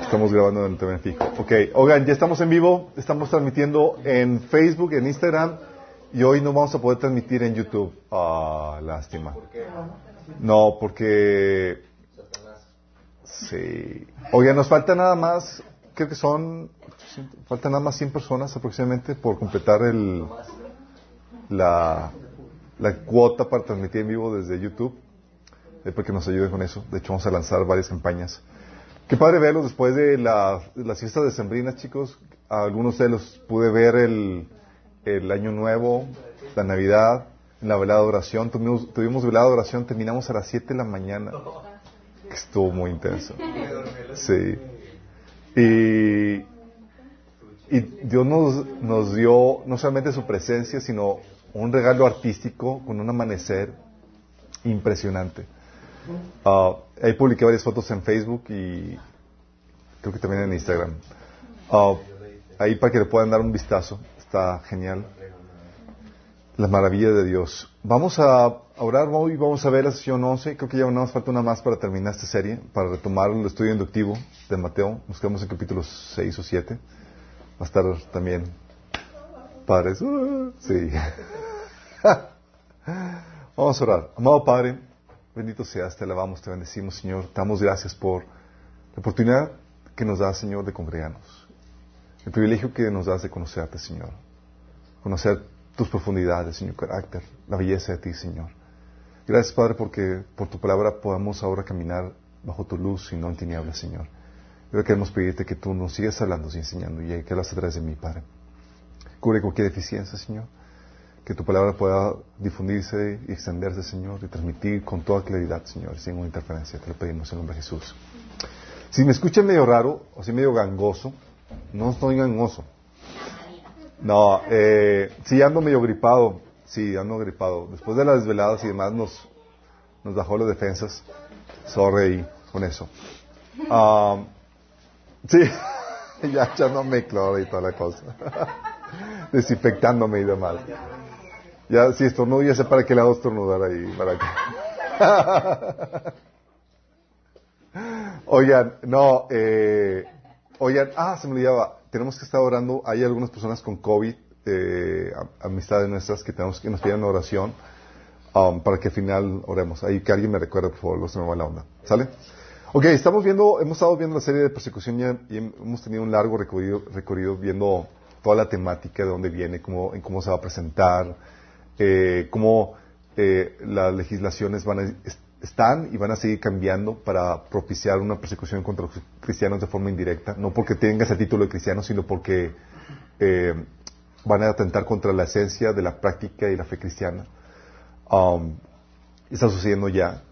Estamos grabando en TV fijo. Ok, oigan, ya estamos en vivo, estamos transmitiendo en Facebook, en Instagram, y hoy no vamos a poder transmitir en YouTube. Ah, lástima. No, porque... Sí. Oigan, nos falta nada más, creo que son, faltan nada más 100 personas aproximadamente por completar el, la, la cuota para transmitir en vivo desde YouTube. Después que nos ayuden con eso. De hecho, vamos a lanzar varias campañas. Qué padre verlos después de la, las fiestas de chicos. algunos de los pude ver el, el Año Nuevo, la Navidad, en la velada de oración. Tuvimos, tuvimos velada de oración, terminamos a las 7 de la mañana. Estuvo muy intenso. Sí. Y, y Dios nos, nos dio no solamente su presencia, sino un regalo artístico con un amanecer impresionante. Uh, ahí publiqué varias fotos en Facebook y creo que también en Instagram. Uh, ahí para que le puedan dar un vistazo. Está genial. La maravilla de Dios. Vamos a orar hoy, vamos a ver la sesión 11. Creo que ya nos falta una más para terminar esta serie, para retomar el estudio inductivo de Mateo. Nos quedamos en capítulos 6 o 7. Va a estar también padres. Sí. vamos a orar. Amado Padre, Bendito seas, te alabamos, te bendecimos, Señor. Te damos gracias por la oportunidad que nos das, Señor, de congregarnos. El privilegio que nos das de conocerte, Señor. Conocer tus profundidades, Señor, carácter, la belleza de ti, Señor. Gracias, Padre, porque por tu palabra podamos ahora caminar bajo tu luz y no en tinieblas, Señor. Pero queremos pedirte que tú nos sigas hablando y enseñando y que las a través de mí, Padre. Cubre cualquier deficiencia, Señor que tu palabra pueda difundirse y extenderse, Señor, y transmitir con toda claridad, Señor, sin ninguna interferencia. Te lo pedimos en nombre de Jesús. Si me escuchan medio raro, o si medio gangoso, no estoy gangoso. No, eh, sí ando medio gripado, sí, ando gripado. Después de las desveladas y demás nos, nos bajó las defensas. Sorry con eso. Um, sí, ya echándome cloro y toda la cosa. Desinfectándome y demás. Ya, si estornudo, ya sé para qué lado estornudar ahí. Para oigan, no, eh, oigan, ah, se me olvidaba. Tenemos que estar orando. Hay algunas personas con COVID, eh, amistades nuestras que tenemos que nos piden oración um, para que al final oremos. Ahí que alguien me recuerde, por favor, no se me va la onda. ¿Sale? Ok, estamos viendo, hemos estado viendo la serie de persecución y hemos tenido un largo recorrido, recorrido viendo toda la temática de dónde viene, cómo, en cómo se va a presentar eh, cómo eh, las legislaciones van están y van a seguir cambiando para propiciar una persecución contra los cristianos de forma indirecta, no porque tengas el título de cristiano, sino porque eh, van a atentar contra la esencia de la práctica y la fe cristiana. Um, está sucediendo ya.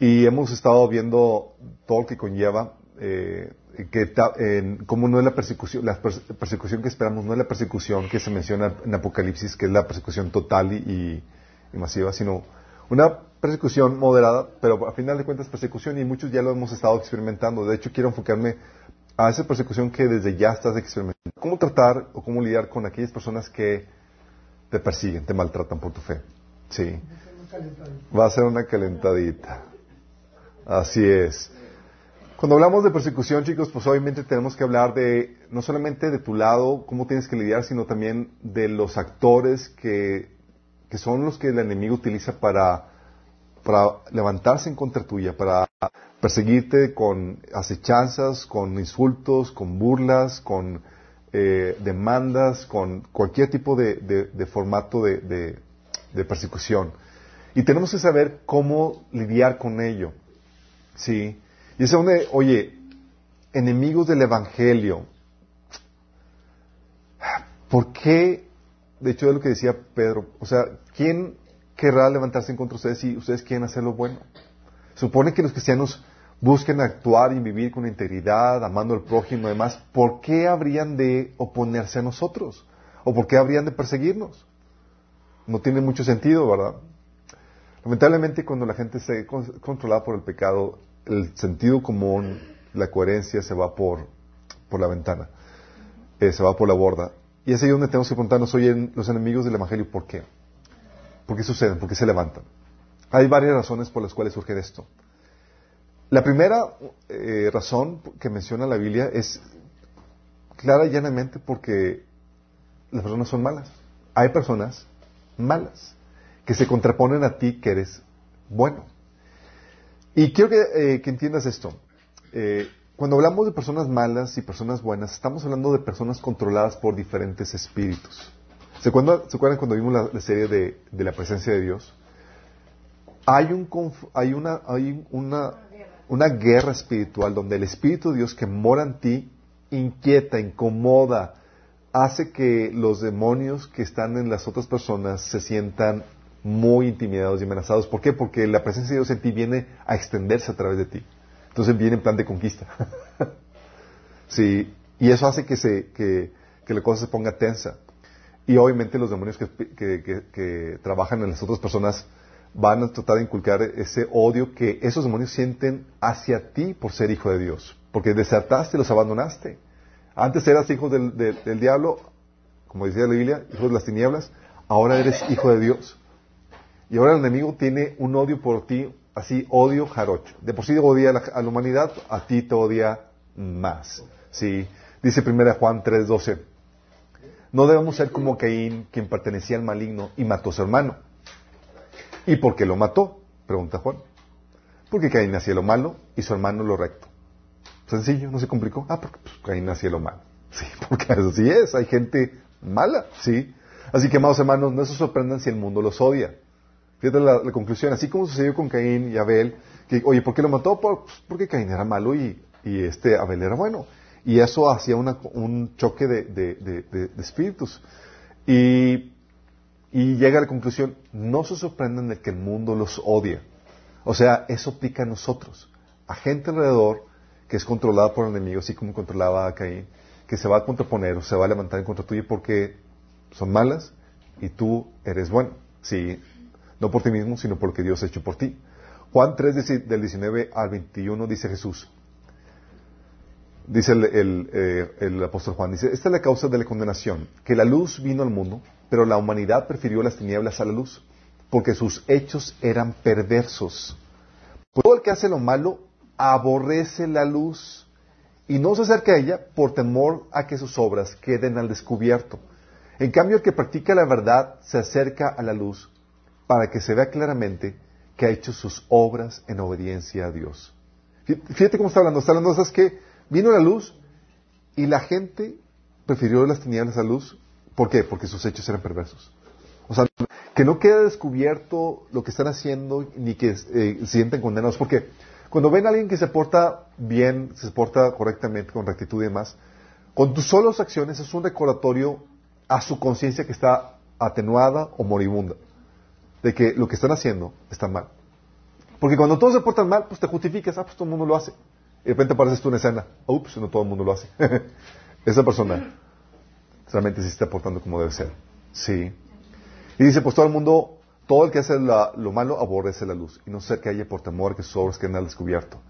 Y hemos estado viendo todo lo que conlleva eh, que como no es la persecución, la persecución que esperamos no es la persecución que se menciona en Apocalipsis, que es la persecución total y, masiva, sino una persecución moderada, pero a final de cuentas persecución y muchos ya lo hemos estado experimentando. De hecho, quiero enfocarme a esa persecución que desde ya estás experimentando. ¿Cómo tratar o cómo lidiar con aquellas personas que te persiguen, te maltratan por tu fe? Sí. Va a ser una calentadita. Así es. Cuando hablamos de persecución, chicos, pues obviamente tenemos que hablar de no solamente de tu lado, cómo tienes que lidiar, sino también de los actores que, que son los que el enemigo utiliza para, para levantarse en contra tuya, para perseguirte con acechanzas, con insultos, con burlas, con eh, demandas, con cualquier tipo de, de, formato de, de persecución. Y tenemos que saber cómo lidiar con ello. ¿Sí? Y es donde, oye, enemigos del Evangelio, ¿por qué? De hecho, es lo que decía Pedro. O sea, ¿quién querrá levantarse en contra de ustedes si ustedes quieren hacer lo bueno? Supone que los cristianos busquen actuar y vivir con integridad, amando al prójimo y demás. ¿Por qué habrían de oponerse a nosotros? ¿O por qué habrían de perseguirnos? No tiene mucho sentido, ¿verdad? Lamentablemente, cuando la gente se controlada por el pecado, el sentido común, la coherencia se va por, por la ventana, eh, se va por la borda. Y es ahí donde tenemos que preguntarnos, oye, los enemigos del Evangelio, ¿por qué? ¿Por qué suceden? ¿Por qué se levantan? Hay varias razones por las cuales surge esto. La primera eh, razón que menciona la Biblia es clara y llanamente porque las personas son malas. Hay personas malas que se contraponen a ti que eres bueno. Y quiero que, eh, entiendas esto. Eh, cuando hablamos de personas malas y personas buenas, estamos hablando de personas controladas por diferentes espíritus. ¿Se acuerdan, cuando vimos la, serie de, la presencia de Dios? Hay, un, hay, una, hay una guerra espiritual donde el Espíritu de Dios que mora en ti inquieta, incomoda, hace que los demonios que están en las otras personas se sientan muy intimidados y amenazados. ¿Por qué? Porque la presencia de Dios en ti viene a extenderse a través de ti. Entonces viene en plan de conquista. sí, y eso hace que, se, que, que, la cosa se ponga tensa. Y obviamente los demonios que, que, trabajan en las otras personas van a tratar de inculcar ese odio que esos demonios sienten hacia ti por ser hijo de Dios. Porque desertaste los abandonaste. Antes eras hijo del, del, diablo, como decía la Biblia, hijo de las tinieblas, ahora eres hijo de Dios. Y ahora el enemigo tiene un odio por ti, así odio jarocho. De por sí odia a la, humanidad, a ti te odia más. ¿sí? Dice 1 Juan 3:12, no debemos ser como Caín, quien pertenecía al maligno y mató a su hermano. ¿Y por qué lo mató? Pregunta Juan. Porque Caín hacía lo malo y su hermano lo recto. Sencillo, no se complicó. Ah, porque pues, Caín hacía lo malo. Sí, porque así es, hay gente mala, sí. Así que, amados hermanos, no se sorprendan si el mundo los odia. Fíjate la, conclusión, así como sucedió con Caín y Abel, que, oye, ¿por qué lo mató? Pues, porque Caín era malo y, este Abel era bueno. Y eso hacía un choque de, espíritus. Y, y, llega a la conclusión, no se sorprendan de que el mundo los odia. O sea, eso aplica a nosotros, a gente alrededor que es controlada por el enemigo, así como controlaba a Caín, que se va a contraponer o se va a levantar en contra tuyo porque son malas y tú eres bueno. Sí, no por ti mismo, sino por lo que Dios ha hecho por ti. Juan 3, del 19 al 21, dice Jesús. Dice eh, el, apóstol Juan, dice, esta es la causa de la condenación, que la luz vino al mundo, pero la humanidad prefirió las tinieblas a la luz, porque sus hechos eran perversos. Todo el que hace lo malo aborrece la luz y no se acerca a ella por temor a que sus obras queden al descubierto. En cambio, el que practica la verdad se acerca a la luz para que se vea claramente que ha hecho sus obras en obediencia a Dios. Fíjate cómo está hablando. Está hablando esas que vino la luz y la gente prefirió las tinieblas a la luz. ¿Por qué? Porque sus hechos eran perversos. O sea, que no queda descubierto lo que están haciendo ni que eh, sienten condenados. Porque cuando ven a alguien que se porta bien, se porta correctamente, con rectitud y demás, con tus solas acciones es un recordatorio a su conciencia que está atenuada o moribunda, de que lo que están haciendo está mal. Porque cuando todos se portan mal, pues te justificas, ah, pues todo el mundo lo hace. Y de repente apareces tú en escena, ups, no todo el mundo lo hace. Esa persona realmente sí está portando como debe ser. Sí. Y dice, pues todo el mundo todo el que hace lo malo aborrece la luz y no se haya por temor que sus obras queden al descubierto.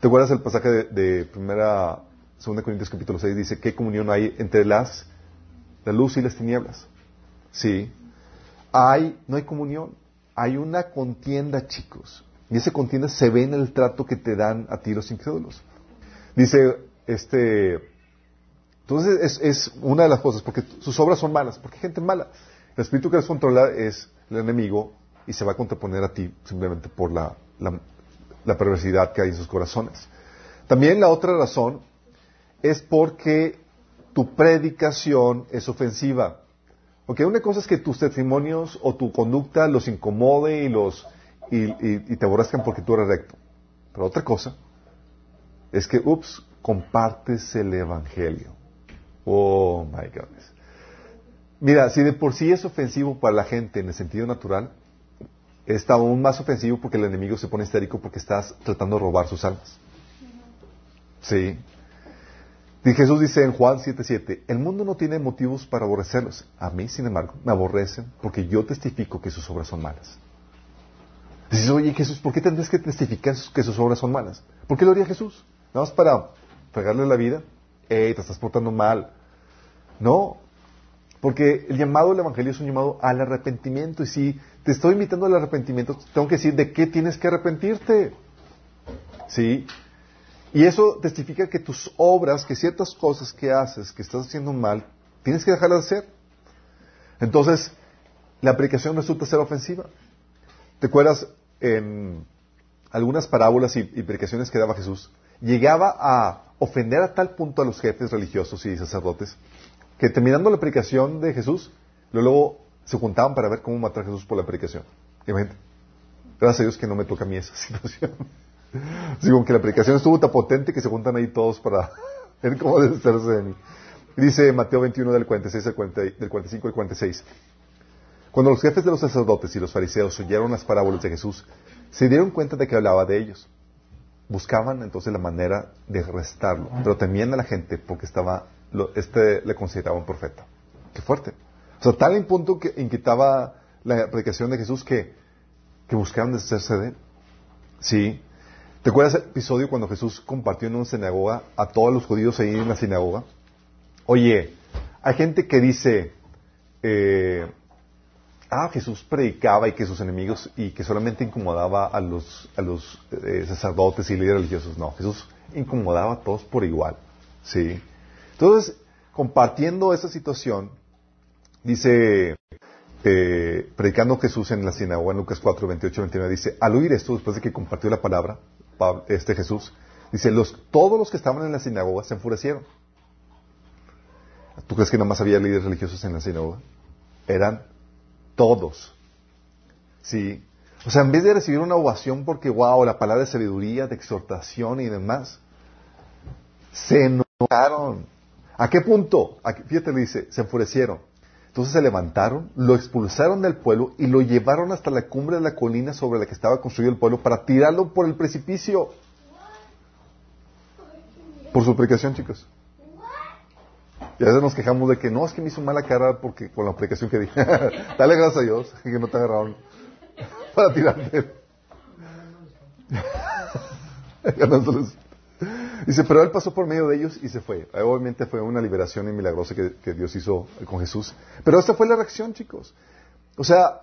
¿Te acuerdas el pasaje de, primera, segunda Corintios capítulo 6? Dice, ¿qué comunión hay entre las, la luz y las tinieblas? Sí. Hay, no hay comunión. Hay una contienda, chicos. Y esa contienda se ve en el trato que te dan a ti los incrédulos. Dice, este, entonces es, una de las cosas, porque sus obras son malas, porque hay gente mala. El espíritu que les controla es el enemigo y se va a contraponer a ti simplemente por la, la, perversidad que hay en sus corazones. También la otra razón es porque tu predicación es ofensiva. Porque una cosa es que tus testimonios o tu conducta los incomode y los y, te aborrezcan porque tú eres recto. Pero otra cosa es que, ups, compartes el evangelio. Oh my goodness. Mira, si de por sí es ofensivo para la gente en el sentido natural, está aún más ofensivo porque el enemigo se pone histérico porque estás tratando de robar sus almas. Sí. Y Jesús dice en Juan 7:7, el mundo no tiene motivos para aborrecerlos. A mí, sin embargo, me aborrecen porque yo testifico que sus obras son malas. Dices, oye Jesús, ¿por qué tendrías que testificar que sus obras son malas? ¿Por qué lo haría Jesús? Nada más para pegarle la vida. Ey, te estás portando mal. No, porque el llamado del Evangelio es un llamado al arrepentimiento. Y si te estoy invitando al arrepentimiento, tengo que decir de qué tienes que arrepentirte. ¿Sí? Y eso testifica que tus obras, que ciertas cosas que haces, que estás haciendo mal, tienes que dejarlas de hacer. Entonces, la aplicación resulta ser ofensiva. ¿Te acuerdas en algunas parábolas y, y predicaciones que daba Jesús? Llegaba a ofender a tal punto a los jefes religiosos y sacerdotes que terminando la predicación de Jesús, luego se juntaban para ver cómo matar a Jesús por la predicación. Gracias a Dios que no me toca a mí esa situación. Digo, que la predicación estuvo tan potente que se juntan ahí todos para ver cómo deshacerse de mí. Dice Mateo 21 del 46 del 45 al 46. Cuando los jefes de los sacerdotes y los fariseos oyeron las parábolas de Jesús, se dieron cuenta de que hablaba de ellos. Buscaban entonces la manera de arrestarlo, pero temían a la gente porque estaba, este le consideraba un profeta. Qué fuerte. O sea, tal en punto que inquietaba la predicación de Jesús que, que buscaban deshacerse de él. Sí. ¿Te acuerdas el episodio cuando Jesús compartió en una sinagoga a todos los judíos ahí en la sinagoga? Oye, hay gente que dice, eh, ah, Jesús predicaba y que sus enemigos y que solamente incomodaba a los, a los eh, sacerdotes y líderes religiosos. No, Jesús incomodaba a todos por igual. ¿sí? Entonces, compartiendo esa situación, dice, eh, predicando Jesús en la sinagoga en Lucas 4, 28, 29, dice, al oír esto, después de que compartió la palabra, este Jesús, dice, los, todos los que estaban en la sinagoga se enfurecieron. ¿Tú crees que nada más había líderes religiosos en la sinagoga? Eran todos. Sí. O sea, en vez de recibir una ovación porque, wow, la palabra de sabiduría, de exhortación y demás, se enojaron. ¿A qué punto? fíjate, le dice, se enfurecieron. Entonces se levantaron, lo expulsaron del pueblo y lo llevaron hasta la cumbre de la colina sobre la que estaba construido el pueblo para tirarlo por el precipicio. Por su aplicación, chicos. Y a veces nos quejamos de que no, es que me hizo mala cara porque con la aplicación que dije. Dale gracias a Dios que no te agarraron para tirarte. Dice, pero él pasó por medio de ellos y se fue. Obviamente fue una liberación milagrosa que, Dios hizo con Jesús. Pero esta fue la reacción, chicos. O sea,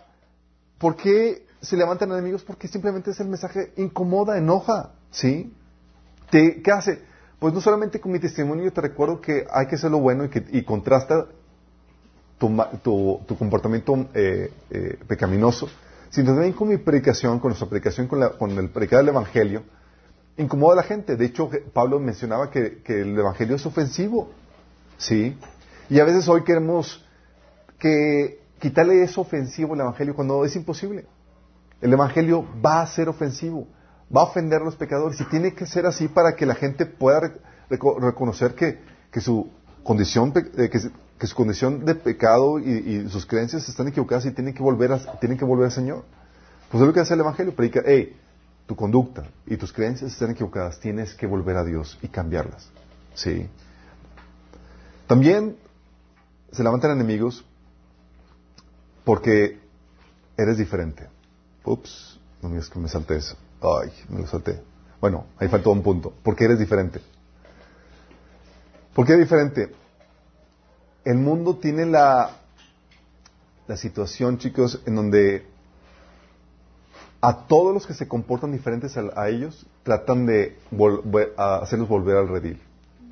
¿por qué se levantan enemigos? Porque simplemente es el mensaje incomoda, enoja, ¿sí? ¿Qué hace? Pues no solamente con mi testimonio te recuerdo que hay que hacer lo bueno y, que, contrasta tu, comportamiento eh, eh, pecaminoso, sino también con mi predicación, con nuestra predicación, con, con el predicar del Evangelio, incomoda a la gente. De hecho, Pablo mencionaba que, el Evangelio es ofensivo. ¿Sí? Y a veces hoy queremos que quitarle eso ofensivo al Evangelio cuando es imposible. El Evangelio va a ser ofensivo, va a ofender a los pecadores y tiene que ser así para que la gente pueda reconocer que, su condición, eh, que, su condición de pecado y, sus creencias están equivocadas y tienen que volver, a, tienen que volver al Señor. Pues es lo que hace el Evangelio, predica, hey, tu conducta y tus creencias están equivocadas, tienes que volver a Dios y cambiarlas. ¿Sí? También se levantan enemigos porque eres diferente. Ups, no me que me salté eso. Ay, me lo salté. Bueno, ahí faltó un punto. Porque eres diferente. ¿Por qué diferente? El mundo tiene la, la situación, chicos, en donde a todos los que se comportan diferentes a, ellos, tratan de hacerlos volver al redil.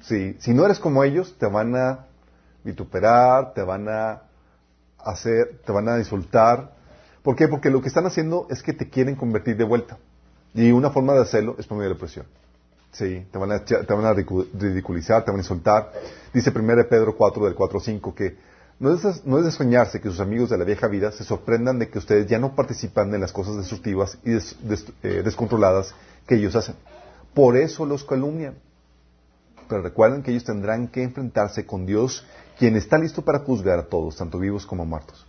Si no eres como ellos, te van a vituperar, te van a hacer, te van a insultar. ¿Por qué? Porque lo que están haciendo es que te quieren convertir de vuelta. Y una forma de hacerlo es por medio de la presión. Sí, te van, a, te van a ridiculizar, te van a insultar. Dice 1 Pedro 4 del 4 5 que no es, de soñarse que sus amigos de la vieja vida se sorprendan de que ustedes ya no participan en las cosas destructivas y eh, descontroladas que ellos hacen. Por eso los calumnian. Pero recuerden que ellos tendrán que enfrentarse con Dios, quien está listo para juzgar a todos, tanto vivos como muertos.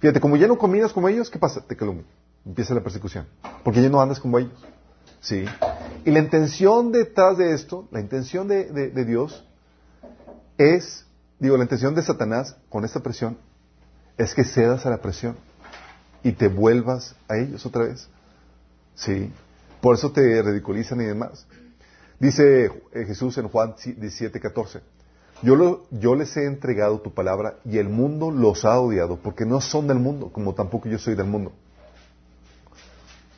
Fíjate, como ya no caminas como ellos, ¿qué pasa? Te calumnian. Empieza la persecución. Porque ya no andas como ellos. ¿Sí? Y la intención detrás de esto, la intención de Dios, es Digo, la intención de Satanás con esta presión es que cedas a la presión y te vuelvas a ellos otra vez. Sí. Por eso te ridiculizan y demás. Dice eh, Jesús en Juan 17, 14. Yo, yo les he entregado tu palabra y el mundo los ha odiado porque no son del mundo, como tampoco yo soy del mundo.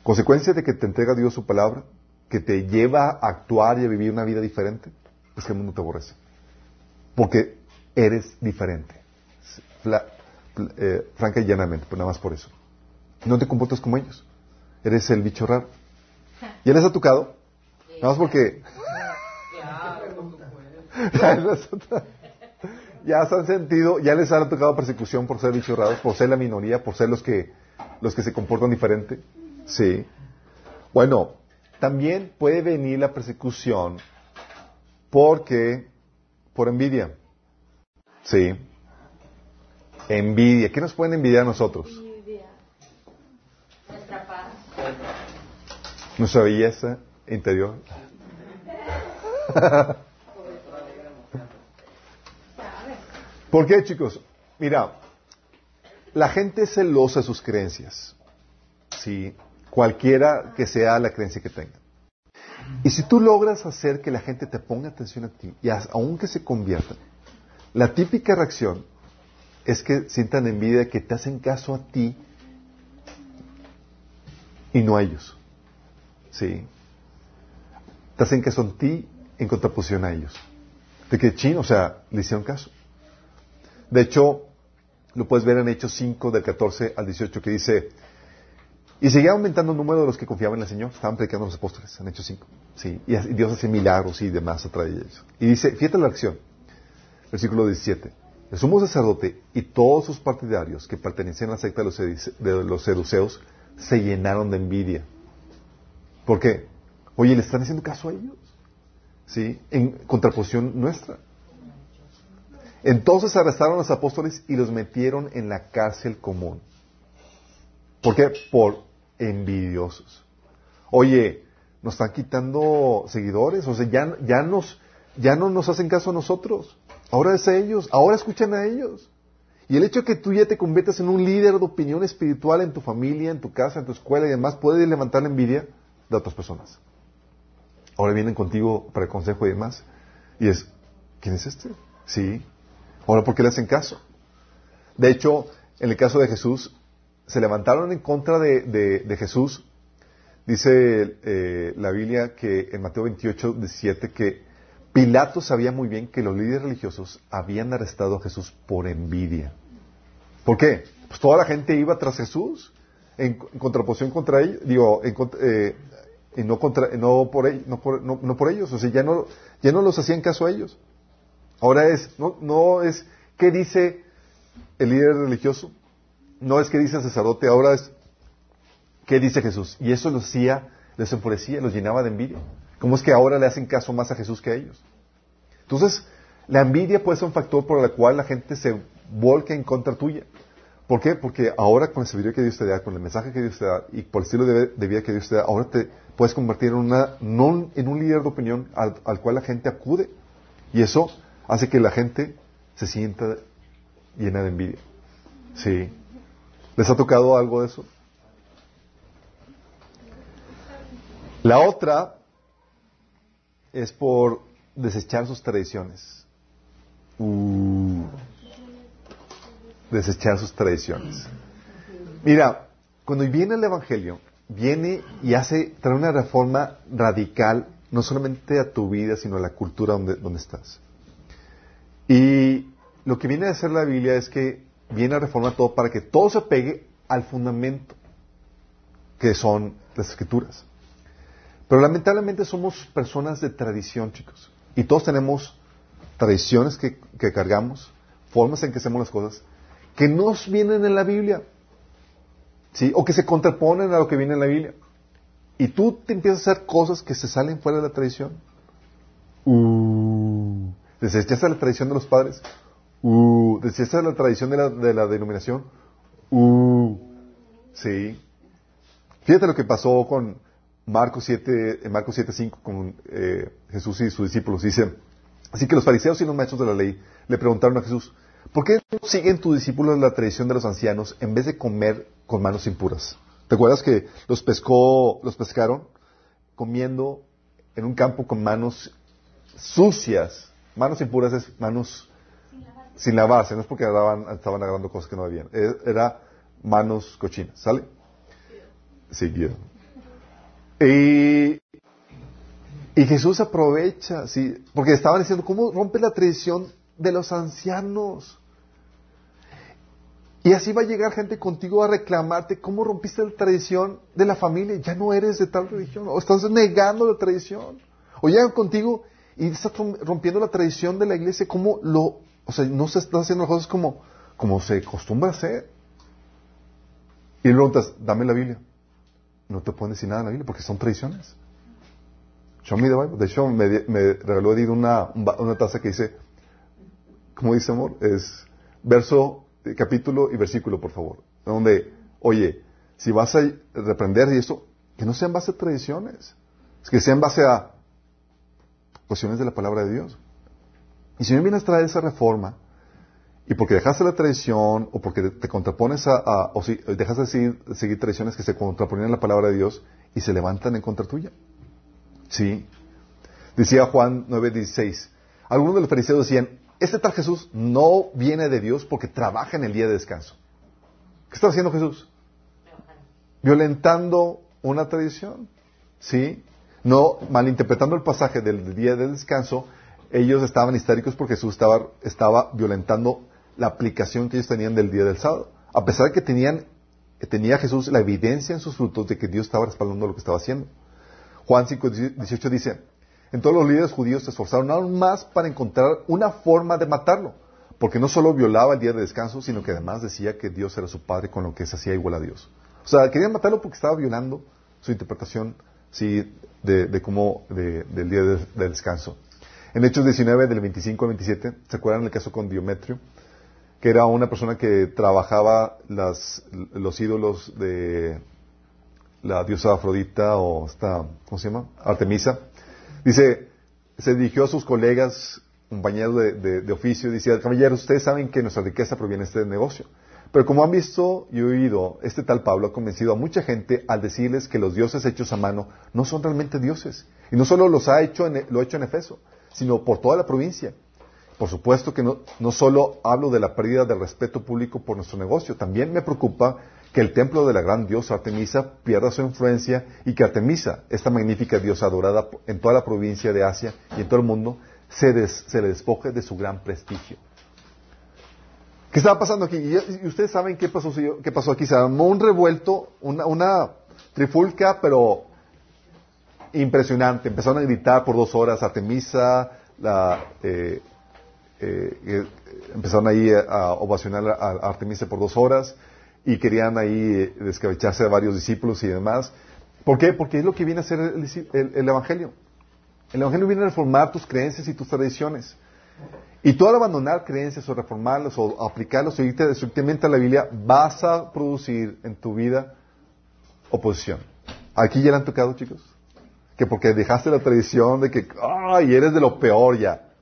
Consecuencia de que te entrega Dios su palabra, que te lleva a actuar y a vivir una vida diferente, es que el mundo te aborrece. Porque eres diferente. Eh, franca y llanamente, pues nada más por eso. No te comportas como ellos. Eres el bicho raro. ¿Ya les ha tocado? Nada más porque... ya se han sentido, ya les ha tocado persecución por ser bichos raros, por ser la minoría, por ser los que, los que se comportan diferente. Sí. Bueno, también puede venir la persecución porque, por envidia. Sí. Envidia. ¿Qué nos pueden envidiar a nosotros? Envidia. Nuestra paz. Nuestra belleza interior. ¿Por qué, chicos? Mira, la gente es celosa de sus creencias. Sí, cualquiera que sea la creencia que tenga. Y si tú logras hacer que la gente te ponga atención a ti, y aunque se conviertan, la típica reacción es que sientan envidia que te hacen caso a ti y no a ellos. ¿Sí? Te hacen caso a ti en contraposición a ellos. De que chino, o sea, le hicieron caso. De hecho, lo puedes ver en Hechos 5, del 14 al 18, que dice, y seguía aumentando el número de los que confiaban en el Señor. Estaban predicando los apóstoles en Hechos 5. Sí, y Dios hace milagros y demás a través de ellos. Y dice, fíjate la acción. Versículo 17. El sumo sacerdote y todos sus partidarios que pertenecían a la secta de los, seduceos se llenaron de envidia. ¿Por qué? Oye, ¿le están haciendo caso a ellos? ¿Sí? En contraposición nuestra. Entonces arrestaron a los apóstoles y los metieron en la cárcel común. ¿Por qué? Por envidiosos. Oye, nos están quitando seguidores, o sea, ya, ya, nos, ya no nos hacen caso a nosotros. Ahora es a ellos, ahora escuchan a ellos. Y el hecho de que tú ya te conviertas en un líder de opinión espiritual en tu familia, en tu casa, en tu escuela y demás, puede levantar la envidia de otras personas. Ahora vienen contigo para el consejo y demás. Y es, ¿quién es este? Sí. Ahora, ¿por qué le hacen caso? De hecho, en el caso de Jesús, se levantaron en contra de, Jesús. Dice eh, la Biblia que en Mateo 28, 17, que Pilato sabía muy bien que los líderes religiosos habían arrestado a Jesús por envidia. ¿Por qué? Pues toda la gente iba tras Jesús en, contraposición contra ellos, digo, eh, y no, contra, no, por, no, por, no, por ellos, o sea, ya no, los hacían caso a ellos. Ahora es, no, no es, ¿qué dice el líder religioso? No es que dice el sacerdote, ahora es, ¿qué dice Jesús? Y eso los hacía, les enfurecía, los llenaba de envidia. ¿Cómo es que ahora le hacen caso más a Jesús que a ellos? Entonces, la envidia puede ser un factor por el cual la gente se volca en contra tuya. ¿Por qué? Porque ahora con el servicio que Dios te da, con el mensaje que Dios te da y por el estilo de, vida que Dios te da, ahora te puedes convertir en, una, en un líder de opinión al, cual la gente acude. Y eso hace que la gente se sienta llena de envidia. Sí. ¿Les ha tocado algo de eso? La otra es por desechar sus tradiciones. Uh. desechar sus tradiciones. Mira, cuando viene el Evangelio, viene y hace, trae una reforma radical, no solamente a tu vida, sino a la cultura donde, donde estás. Y lo que viene a hacer la Biblia es que viene a reformar todo para que todo se pegue al fundamento, que son las escrituras. Pero lamentablemente somos personas de tradición, chicos. Y todos tenemos tradiciones que, cargamos, formas en que hacemos las cosas, que no vienen en la Biblia. ¿Sí? O que se contraponen a lo que viene en la Biblia. Y tú te empiezas a hacer cosas que se salen fuera de la tradición. Uh, ¿Desechaste la tradición de los padres? Uh, ¿Desechaste la tradición de la, de la denominación? Uh, sí. Fíjate lo que pasó con, Marcos 7, en Marcos 7, con eh, Jesús y sus discípulos. Dice, así que los fariseos y los maestros de la ley le preguntaron a Jesús, ¿por qué no siguen tus discípulos la tradición de los ancianos en vez de comer con manos impuras? ¿Te acuerdas que los pescó, los pescaron comiendo en un campo con manos sucias? Manos impuras es manos sin lavarse, no es porque estaban agarrando cosas que no habían, e, era manos cochinas, ¿sale? Sí, Y Jesús aprovecha, ¿sí? Porque estaban diciendo, ¿cómo rompe la tradición de los ancianos? Y así va a llegar gente contigo a reclamarte cómo rompiste la tradición de la familia. Ya no eres de tal religión. O estás negando la tradición. O llegan contigo y estás rompiendo la tradición de la iglesia. ¿Cómo lo, o sea, no se están haciendo las cosas como, como se acostumbra a hacer? Y le preguntas, dame la Biblia. No te pueden decir nada en la Biblia porque son tradiciones. Show me the Bible. De hecho, me, me regaló Edith una, una taza que dice, ¿cómo dice amor? Es verso capítulo y versículo, por favor. Donde, oye, si vas a reprender y esto, que no sea en base a tradiciones, es que sea en base a cuestiones de la palabra de Dios. Y si me vienes a traer esa reforma, y porque dejaste la tradición, o porque te contrapones a, o si dejas de seguir, tradiciones que se contraponen a la palabra de Dios y se levantan en contra tuya. Sí. Decía Juan 9:16. Algunos de los fariseos decían, este tal Jesús no viene de Dios porque trabaja en el día de descanso. ¿Qué está haciendo Jesús? Violentando una tradición. ¿Sí? No, malinterpretando el pasaje del día de descanso, ellos estaban histéricos porque Jesús estaba, estaba violentando la aplicación que ellos tenían del día del sábado. A pesar de que tenían, tenía Jesús la evidencia en sus frutos de que Dios estaba respaldando lo que estaba haciendo. Juan 5, 18 dice, entonces los líderes judíos se esforzaron aún más para encontrar una forma de matarlo, porque no solo violaba el día de descanso, sino que además decía que Dios era su padre con lo que se hacía igual a Dios. O sea, querían matarlo porque estaba violando su interpretación sí, de, cómo, del día de, descanso. En Hechos 19, del 25 al 27, ¿se acuerdan el caso con Diometrio? Que era una persona que trabajaba las, los ídolos de la diosa Afrodita o esta, ¿cómo se llama? Artemisa Dice, se dirigió a sus colegas, compañeros de, de, oficio, y decía, caballeros, ustedes saben que nuestra riqueza proviene de este negocio. Pero como han visto y oído, este tal Pablo ha convencido a mucha gente al decirles que los dioses hechos a mano no son realmente dioses. Y no solo los ha hecho en, lo ha hecho en Efeso, sino por toda la provincia. Por supuesto que no, no solo hablo de la pérdida del respeto público por nuestro negocio, también me preocupa que el templo de la gran diosa Artemisa pierda su influencia y que Artemisa, esta magnífica diosa adorada en toda la provincia de Asia y en todo el mundo, se, se le despoje de su gran prestigio. ¿Qué estaba pasando aquí? Y, ustedes saben qué pasó, qué pasó aquí. Se armó un revuelto, una, trifulca, pero impresionante. Empezaron a gritar por dos horas Artemisa, la, eh, eh, eh, empezaron ahí a ovacionar a Artemisa por dos horas y querían ahí descabecharse a varios discípulos y demás. ¿Por qué? Porque es lo que viene a hacer el, Evangelio. El Evangelio viene a reformar tus creencias y tus tradiciones. Y tú al abandonar creencias o reformarlas o aplicarlas o irte destructivamente a la Biblia, vas a producir en tu vida oposición. Aquí ya le han tocado, chicos. Que porque dejaste la tradición de que, ay, eres de lo peor ya.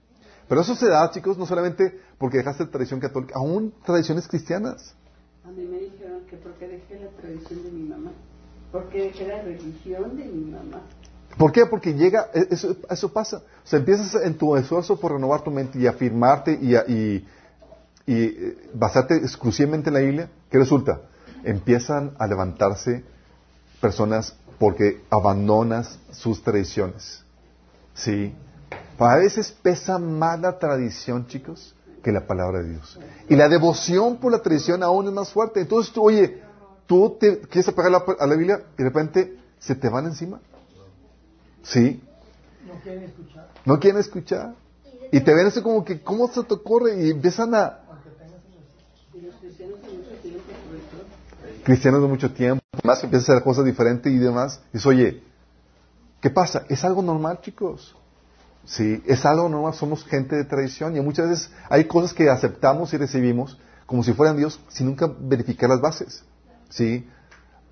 Pero eso se da, chicos, no solamente porque dejaste la tradición católica, aún tradiciones cristianas. A mí me dijeron que porque dejé la tradición de mi mamá, porque dejé la religión de mi mamá. ¿Por qué? Porque llega, e, eso, eso pasa. O sea, empiezas en tu esfuerzo por renovar tu mente y afirmarte y, y, y eh, basarte exclusivamente en la Biblia. ¿Qué resulta? Empiezan a levantarse personas porque abandonas sus tradiciones. ¿Sí? A veces pesa más la tradición, chicos, que la palabra de Dios. Y la devoción por la tradición aún es más fuerte. Entonces tú, oye, tú te quieres apagar a la Biblia y de repente se te van encima. ¿Sí? No quieren escuchar. No quieren escuchar. Y te ven así como que, ¿cómo se te ocurre? Y empiezan a... Cristianos de mucho tiempo, más empiezan a hacer cosas diferentes y demás. Y dices, oye, ¿qué pasa? Es algo normal, chicos. Sí, es algo normal, somos gente de tradición y muchas veces hay cosas que aceptamos y recibimos como si fueran Dios sin nunca verificar las bases. Sí,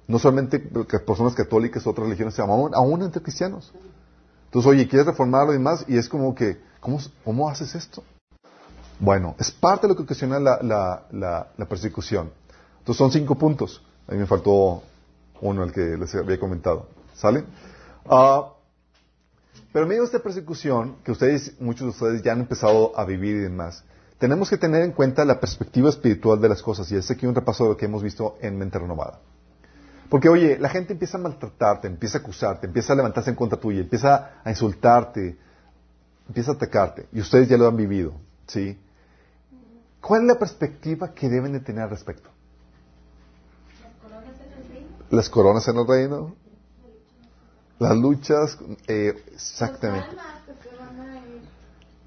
no solamente personas católicas, otras religiones, aún, aún entre cristianos. Entonces, oye, quieres reformarlo y demás, y es como que, ¿cómo, haces esto? Bueno, es parte de lo que ocasiona la, persecución. Entonces, son cinco puntos. A mí me faltó uno, el que les había comentado. ¿Sale? Ah, pero en medio de esta persecución, que ustedes, muchos de ustedes ya han empezado a vivir y demás, tenemos que tener en cuenta la perspectiva espiritual de las cosas. Y es aquí un repaso de lo que hemos visto en Mente Renovada. Porque, oye, la gente empieza a maltratarte, empieza a acusarte, empieza a levantarse en contra tuya, empieza a insultarte, empieza a atacarte. Y ustedes ya lo han vivido, ¿sí? ¿Cuál es la perspectiva que deben de tener al respecto? Las coronas en el reino. Las luchas, eh, exactamente.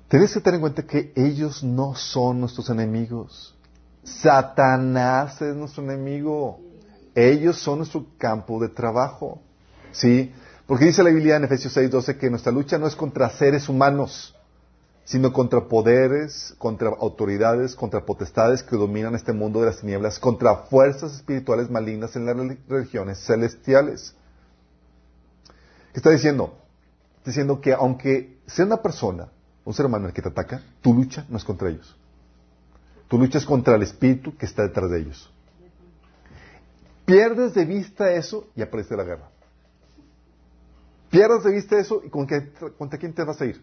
Tienes que tener en cuenta que ellos no son nuestros enemigos. Satanás es nuestro enemigo. Ellos son nuestro campo de trabajo. ¿Sí? Porque dice la Biblia en Efesios 6:12 que nuestra lucha no es contra seres humanos, sino contra poderes, contra autoridades, contra potestades que dominan este mundo de las tinieblas, contra fuerzas espirituales malignas en las religiones celestiales. ¿Qué está diciendo? Está diciendo que aunque sea una persona, un ser humano el que te ataca, tu lucha no es contra ellos. Tu lucha es contra el espíritu que está detrás de ellos. Pierdes de vista eso y aparece la guerra. Pierdes de vista eso y ¿contra quién te vas a ir?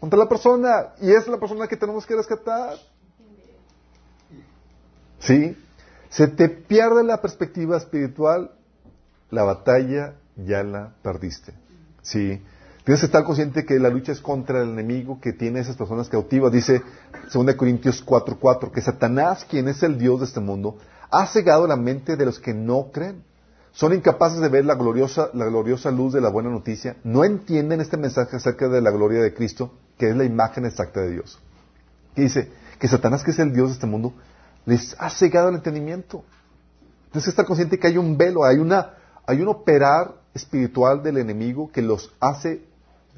Contra la persona. Y es la persona que tenemos que rescatar. ¿Sí? Se te pierde la perspectiva espiritual, la batalla ya la perdiste. ¿Sí? Tienes que estar consciente que la lucha es contra el enemigo que tiene esas personas cautivas. Dice 2 Corintios 4:4 que Satanás, quien es el Dios de este mundo, ha cegado la mente de los que no creen. Son incapaces de ver la gloriosa, la gloriosa luz de la buena noticia. No entienden este mensaje acerca de la gloria de Cristo, que es la imagen exacta de Dios. Que dice que Satanás, que es el Dios de este mundo, les ha cegado el entendimiento. Tienes que estar consciente que hay un velo, hay, una, hay un operar espiritual del enemigo que los hace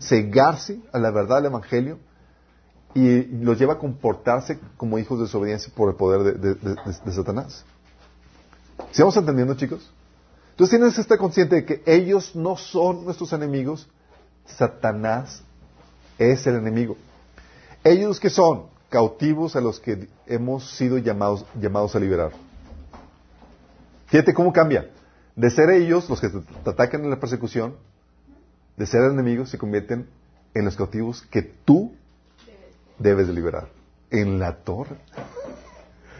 cegarse a la verdad del Evangelio y los lleva a comportarse como hijos de desobediencia por el poder de Satanás. ¿Sí vamos entendiendo, chicos? Entonces tienes que estar consciente de que ellos no son nuestros enemigos, Satanás es el enemigo. Ellos que son cautivos a los que hemos sido llamados, llamados a liberar. Fíjate cómo cambia. De ser ellos los que te, atacan en la persecución, de ser enemigos, se convierten en los cautivos que tú debes de liberar. En la torre.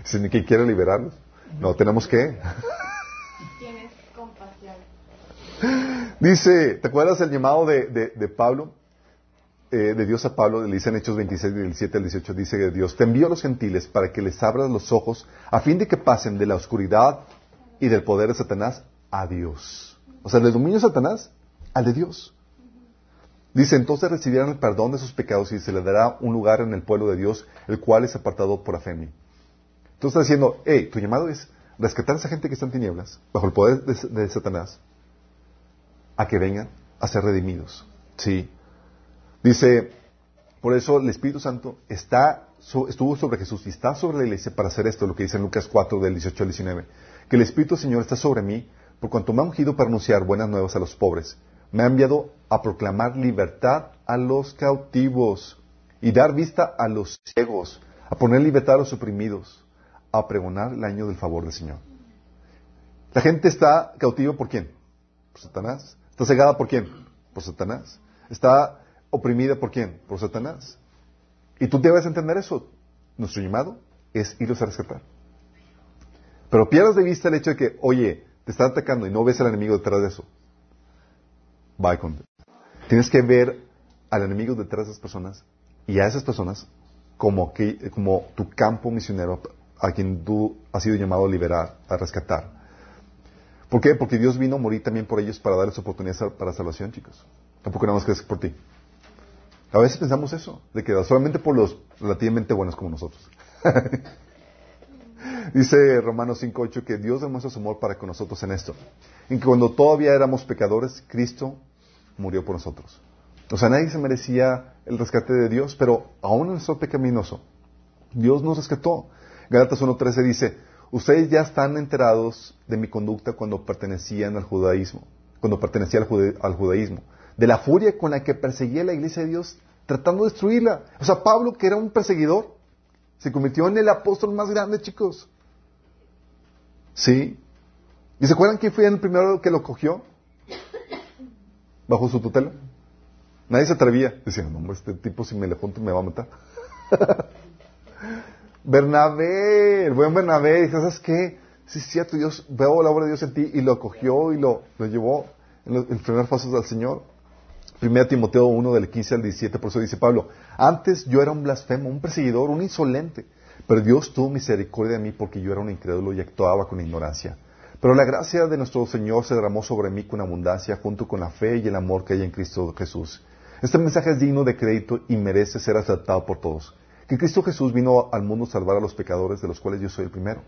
Si que quiere liberarlos. No, tenemos que. Tienes compasión. Dice, ¿te acuerdas el llamado de, de, Pablo? Eh, de Dios a Pablo, le dice en Hechos 26, del 7 al 18, dice Dios, te envío a los gentiles para que les abras los ojos a fin de que pasen de la oscuridad y del poder de Satanás a Dios. O sea, del dominio de Satanás al de Dios. Dice, entonces recibirán el perdón de sus pecados y se les dará un lugar en el pueblo de Dios, el cual es apartado por Afemi. Tú estás diciendo, hey, tu llamado es rescatar a esa gente que está en tinieblas, bajo el poder de, Satanás, a que vengan a ser redimidos. Sí. Dice, por eso el Espíritu Santo está, estuvo sobre Jesús y está sobre la iglesia para hacer esto, lo que dice en Lucas 4, del 18 al 19. Que el Espíritu Señor está sobre mí, por cuanto me ha ungido para anunciar buenas nuevas a los pobres. Me ha enviado a proclamar libertad a los cautivos y dar vista a los ciegos, a poner libertad a los oprimidos a pregonar el año del favor del Señor. La gente está cautiva por quién? Por Satanás. ¿Está cegada por quién? Por Satanás. ¿Está oprimida por quién? Por Satanás. Y tú debes entender eso. Nuestro llamado es irlos a rescatar. Pero pierdas de vista el hecho de que, oye, te están atacando y no ves al enemigo detrás de eso. Bye con Tienes que ver al enemigo detrás de esas personas y a esas personas como, que, como tu campo misionero a quien tú has sido llamado a liberar, a rescatar. ¿Por qué? Porque Dios vino a morir también por ellos para darles oportunidad para salvación, chicos. Tampoco nada más que es por ti. A veces pensamos eso, de que solamente por los relativamente buenos como nosotros. Dice Romanos 5.8 que Dios demuestra su amor para con nosotros en esto. En que cuando todavía éramos pecadores, Cristo murió por nosotros. O sea, nadie se merecía el rescate de Dios, pero aún en nuestro pecaminoso, Dios nos rescató. Galatas 1.13 dice, ustedes ya están enterados de mi conducta cuando pertenecían al judaísmo, cuando pertenecía al, judaísmo, de la furia con la que perseguía la iglesia de Dios, tratando de destruirla. O sea, Pablo, que era un perseguidor, se convirtió en el apóstol más grande, chicos. ¿Sí? ¿Y se acuerdan quién fue el primero que lo cogió? Bajo su tutela. Nadie se atrevía. Decía, no, este tipo si me le junto me va a matar. Bernabé, el buen Bernabé, dijo, ¿sabes qué? sí es cierto, Dios, veo la obra de Dios en ti y lo acogió y lo, llevó en los, en primeros pasos al Señor. 1 Timoteo 1 del 15 al 17, por eso dice Pablo, antes yo era un blasfemo, un perseguidor, un insolente, pero Dios tuvo misericordia de mí porque yo era un incrédulo y actuaba con ignorancia. Pero la gracia de nuestro Señor se derramó sobre mí con abundancia junto con la fe y el amor que hay en Cristo Jesús. Este mensaje es digno de crédito y merece ser aceptado por todos. Que Cristo Jesús vino al mundo a salvar a los pecadores, de los cuales yo soy el primero.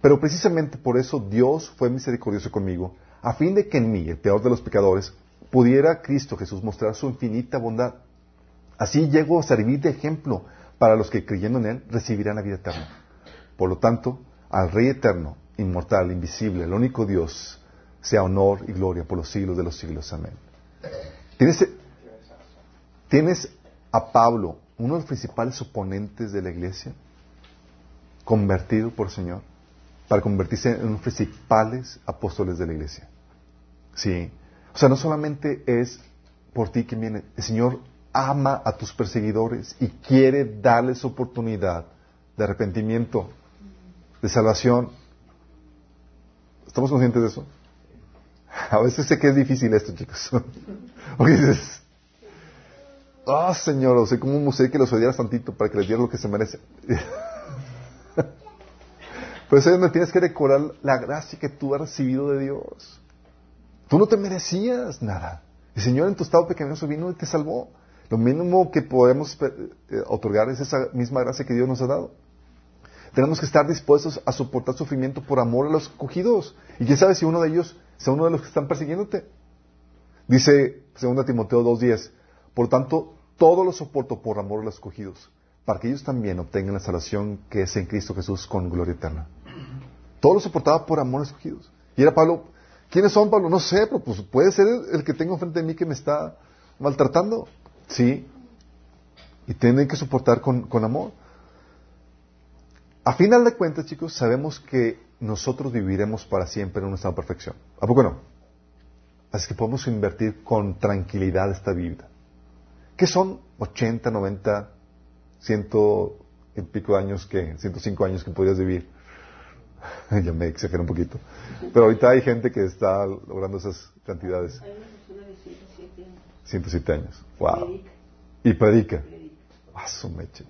Pero precisamente por eso Dios fue misericordioso conmigo, a fin de que en mí, el peor de los pecadores, pudiera Cristo Jesús mostrar su infinita bondad. Así llego a servir de ejemplo para los que creyendo en Él recibirán la vida eterna. Por lo tanto, al Rey eterno, inmortal, invisible, el único Dios, sea honor y gloria por los siglos de los siglos. Amén. ¿Tienes, tienes a Pablo, uno de los principales oponentes de la iglesia, convertido por el Señor, para convertirse en los principales apóstoles de la iglesia. Sí. O sea, no solamente es por ti que viene, el Señor ama a tus perseguidores y quiere darles oportunidad de arrepentimiento, de salvación. ¿Estamos conscientes de eso? A veces sé que es difícil esto, chicos. Porque dices, ah, Señor, o sea, como museo que los odiaras tantito para que les lo que se merece. Pues ahí donde tienes que recordar la gracia que tú has recibido de Dios. Tú no te merecías nada. El Señor en tu estado pequeñoso vino y te salvó. Lo mínimo que podemos eh, otorgar es esa misma gracia que Dios nos ha dado. Tenemos que estar dispuestos a soportar sufrimiento por amor a los escogidos. Y quién sabe si uno de ellos sea uno de los que están persiguiéndote. Dice 2 Timoteo 2.10, por tanto, todo lo soporto por amor a los escogidos, para que ellos también obtengan la salvación que es en Cristo Jesús con gloria eterna. Todo lo soportaba por amor a los escogidos. Y era Pablo, ¿quiénes son Pablo? No sé, pero pues puede ser el, que tengo frente de mí que me está maltratando. Sí. Y tienen que soportar con, con amor. A final de cuentas, chicos, sabemos que nosotros viviremos para siempre en nuestra perfección. ¿A poco no? Así que podemos invertir con tranquilidad esta vida. ¿Qué son 80, 90, 100 y pico años que, 105 años que podrías vivir? ya me exagero un poquito. Pero ahorita hay gente que está logrando esas cantidades. Hay una persona de 107 años. 107 años. Wow. Y predica. predica. Ah, su meche.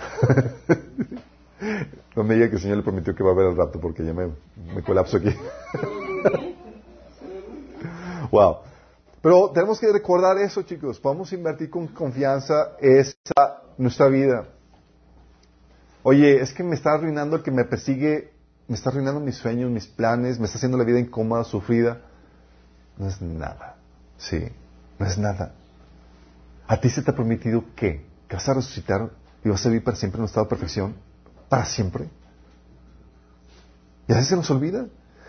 no me diga que el Señor le prometió que va a ver al rato porque ya me, me colapso aquí. wow. Pero tenemos que recordar eso, chicos. Podemos invertir con confianza esa nuestra vida. Oye, es que me está arruinando el que me persigue, me está arruinando mis sueños, mis planes, me está haciendo la vida incómoda, sufrida. No es nada. Sí, no es nada. ¿A ti se te ha prometido qué? ¿Que vas a resucitar y vas a vivir para siempre en un estado de perfección? ¿Para siempre? Y así se nos olvida.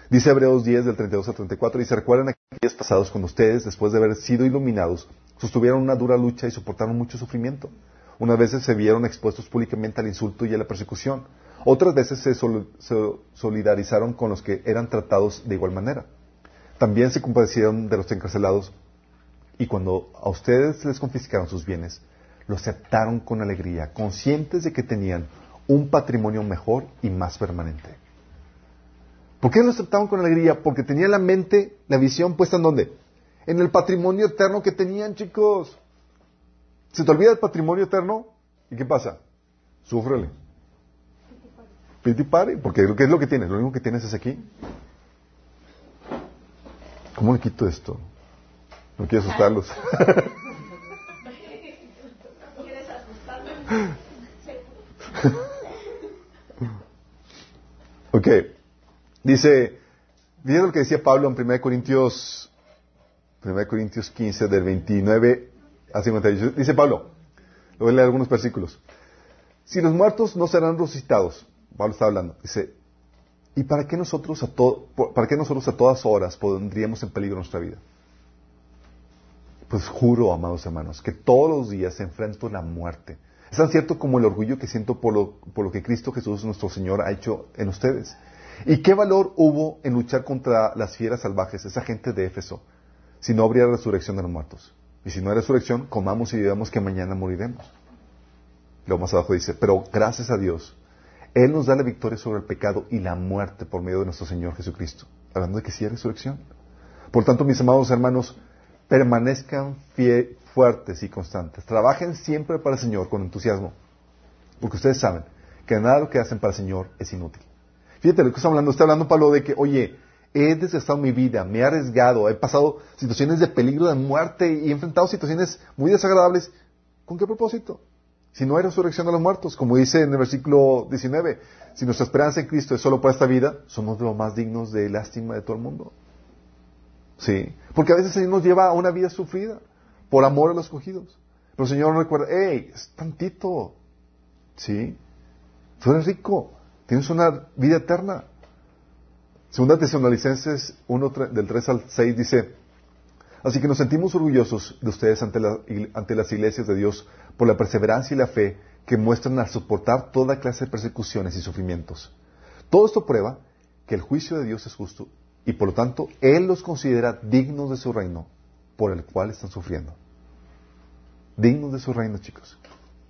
Dice Hebreos 10 del 32 al 34, dice, recuerden aquellos pasados cuando ustedes, después de haber sido iluminados, sostuvieron una dura lucha y soportaron mucho sufrimiento. Unas veces se vieron expuestos públicamente al insulto y a la persecución. Otras veces se, sol- se solidarizaron con los que eran tratados de igual manera. También se compadecieron de los encarcelados y cuando a ustedes les confiscaron sus bienes, lo aceptaron con alegría, conscientes de que tenían un patrimonio mejor y más permanente. ¿Por qué lo aceptaban con alegría? Porque tenían la mente, la visión puesta en dónde? En el patrimonio eterno que tenían, chicos. ¿Se te olvida el patrimonio eterno? ¿Y qué pasa? Súfrele. Piti pari, porque ¿qué es lo que tienes? Lo único que tienes es aquí. ¿Cómo le quito esto? No quiero asustarlos. ¿Quieres ok. Dice, ¿vieron lo que decía Pablo en 1 Corintios, 1 Corintios 15, del 29 a 58? Dice Pablo, le voy a leer algunos versículos. Si los muertos no serán resucitados, Pablo está hablando, dice, ¿y para qué nosotros a, para qué nosotros a todas horas pondríamos en peligro nuestra vida? Pues juro, amados hermanos, que todos los días enfrento la muerte. Es tan cierto como el orgullo que siento por lo, por lo que Cristo Jesús, nuestro Señor, ha hecho en ustedes. ¿Y qué valor hubo en luchar contra las fieras salvajes, esa gente de Éfeso, si no habría resurrección de los muertos? Y si no hay resurrección, comamos y vivamos que mañana moriremos. Luego más abajo dice, pero gracias a Dios, Él nos da la victoria sobre el pecado y la muerte por medio de nuestro Señor Jesucristo. Hablando de que sí hay resurrección. Por tanto, mis amados hermanos, permanezcan fuertes y constantes. Trabajen siempre para el Señor con entusiasmo. Porque ustedes saben que nada de lo que hacen para el Señor es inútil. Fíjate lo que está hablando. Está hablando Pablo de que, oye, he desgastado mi vida, me he arriesgado, he pasado situaciones de peligro de muerte y he enfrentado situaciones muy desagradables. ¿Con qué propósito? Si no hay resurrección de los muertos, como dice en el versículo 19, si nuestra esperanza en Cristo es solo para esta vida, somos los más dignos de lástima de todo el mundo. Sí, porque a veces el Señor nos lleva a una vida sufrida por amor a los escogidos. Pero el Señor nos recuerda, hey, es tantito. Sí, tú eres rico, tienes una vida eterna. Segunda Tesalonicenses 1 del 3 al 6 dice, Así que nos sentimos orgullosos de ustedes ante, ante, las iglesias de Dios por la perseverancia y la fe que muestran al soportar toda clase de persecuciones y sufrimientos. Todo esto prueba que el juicio de Dios es justo y por lo tanto Él los considera dignos de su reino por el cual están sufriendo. Dignos de su reino, chicos.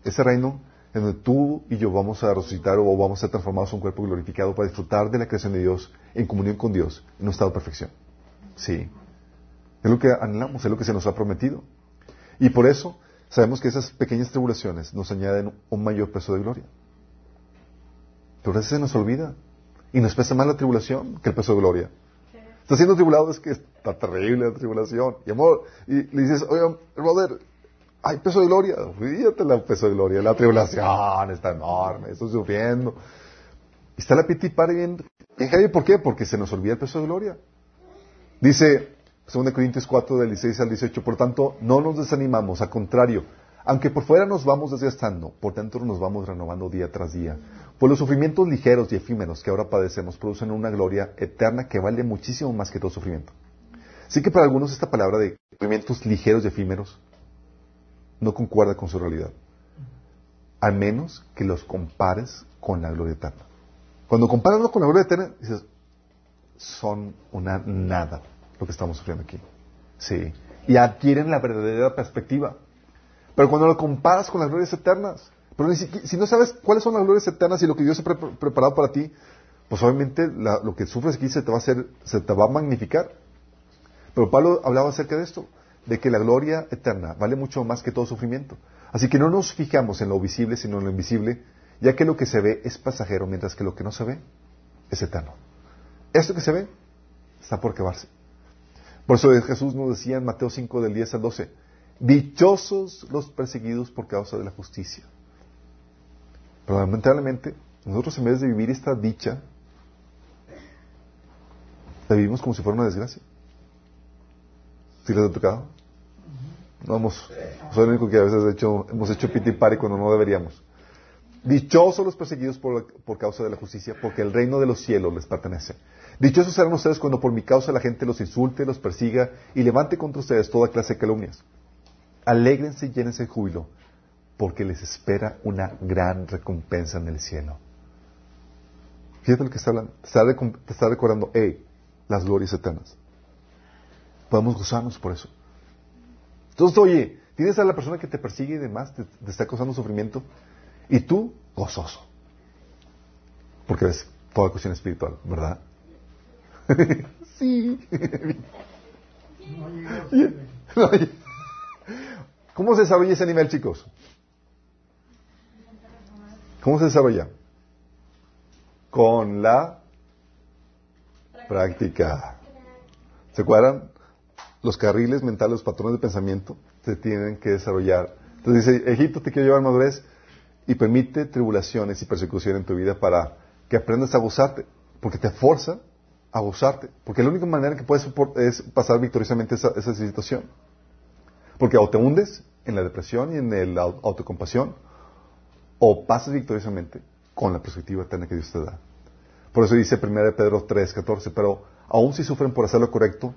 Ese reino en donde tú y yo vamos a resucitar o vamos a ser transformados en un cuerpo glorificado para disfrutar de la creación de Dios en comunión con Dios en un estado de perfección. Sí. Es lo que anhelamos, es lo que se nos ha prometido. Y por eso sabemos que esas pequeñas tribulaciones nos añaden un mayor peso de gloria. Pero a veces se nos olvida. Y nos pesa más la tribulación que el peso de gloria. Estás siendo tribulado, es que está terrible la tribulación. Y amor, y le dices, oye, brother, hay peso de gloria. Fíjate el peso de gloria. La tribulación está enorme, estoy sufriendo. Está la piti pare bien, bien ¿Por qué? Porque se nos olvida el peso de gloria. Dice 2 Corintios 4, del 16 al 18. Por tanto, no nos desanimamos, al contrario, aunque por fuera nos vamos desgastando, por dentro nos vamos renovando día tras día. Pues los sufrimientos ligeros y efímeros que ahora padecemos producen una gloria eterna que vale muchísimo más que todo sufrimiento. Así que para algunos esta palabra de sufrimientos ligeros y efímeros no concuerda con su realidad. Al menos que los compares con la gloria eterna. Cuando comparas con la gloria eterna, dices, son una nada lo que estamos sufriendo aquí. Sí. Y adquieren la verdadera perspectiva. Pero cuando lo comparas con las glorias eternas, pero si, no sabes cuáles son las glorias eternas y lo que Dios ha preparado para ti, pues obviamente lo que sufres aquí se te va a hacer, se te va a magnificar. Pero Pablo hablaba acerca de esto, de que la gloria eterna vale mucho más que todo sufrimiento. Así que no nos fijamos en lo visible, sino en lo invisible, ya que lo que se ve es pasajero, mientras que lo que no se ve es eterno. Esto que se ve está por acabarse. Por eso Jesús nos decía en Mateo 5 del 10 al 12, dichosos los perseguidos por causa de la justicia. Pero lamentablemente, nosotros en vez de vivir esta dicha, la vivimos como si fuera una desgracia. ¿Sí les ha tocado? No hemos, soy el único que a veces hemos hecho piti pari cuando no deberíamos. Dichosos los perseguidos por, por, causa de la justicia, porque el reino de los cielos les pertenece. Dichosos serán ustedes cuando por mi causa la gente los insulte, los persiga y levante contra ustedes toda clase de calumnias. Alégrense y llénense de júbilo, porque les espera una gran recompensa en el cielo. Fíjate lo que está hablando. Te está, recordando, hey, las glorias eternas. Podemos gozarnos por eso. Entonces, oye, tienes a la persona que te persigue y demás, te, está causando sufrimiento, y tú, gozoso. Porque ves toda cuestión espiritual, ¿verdad? sí. ¿Cómo se desarrolla ese nivel, chicos? ¿Cómo se desarrolla? Con la práctica. ¿Se acuerdan? Los carriles mentales, los patrones de pensamiento se tienen que desarrollar. Entonces dice, Egipto te quiero llevar madurez y permite tribulaciones y persecución en tu vida para que aprendas a gozarte, porque te forza a gozarte, porque la única manera que puedes es pasar victoriosamente esa, situación. Porque o te hundes en la depresión y en la autocompasión, o pasas victoriosamente con la perspectiva eterna que Dios te da. Por eso dice 1 Pedro 3, 14, pero aun si sufren por hacer lo correcto,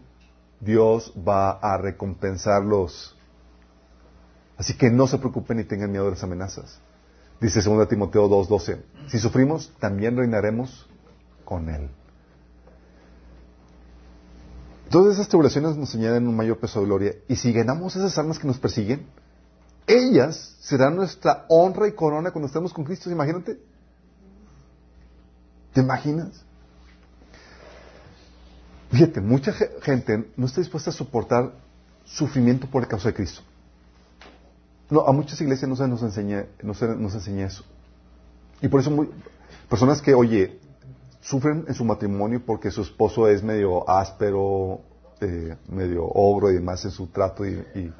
Dios va a recompensarlos. Así que no se preocupen ni tengan miedo de las amenazas. Dice 2 Timoteo 2, 12, si sufrimos, también reinaremos con Él. Todas esas tribulaciones nos añaden un mayor peso de gloria. Y si ganamos esas armas que nos persiguen, ellas serán nuestra honra y corona cuando estemos con Cristo. Imagínate. ¿Te imaginas? Fíjate, mucha gente no está dispuesta a soportar sufrimiento por la causa de Cristo. No, a muchas iglesias no se nos enseña, no se nos enseña eso. Y por eso personas que, oye, sufren en su matrimonio porque su esposo es medio áspero, eh, medio ogro y demás en su trato y,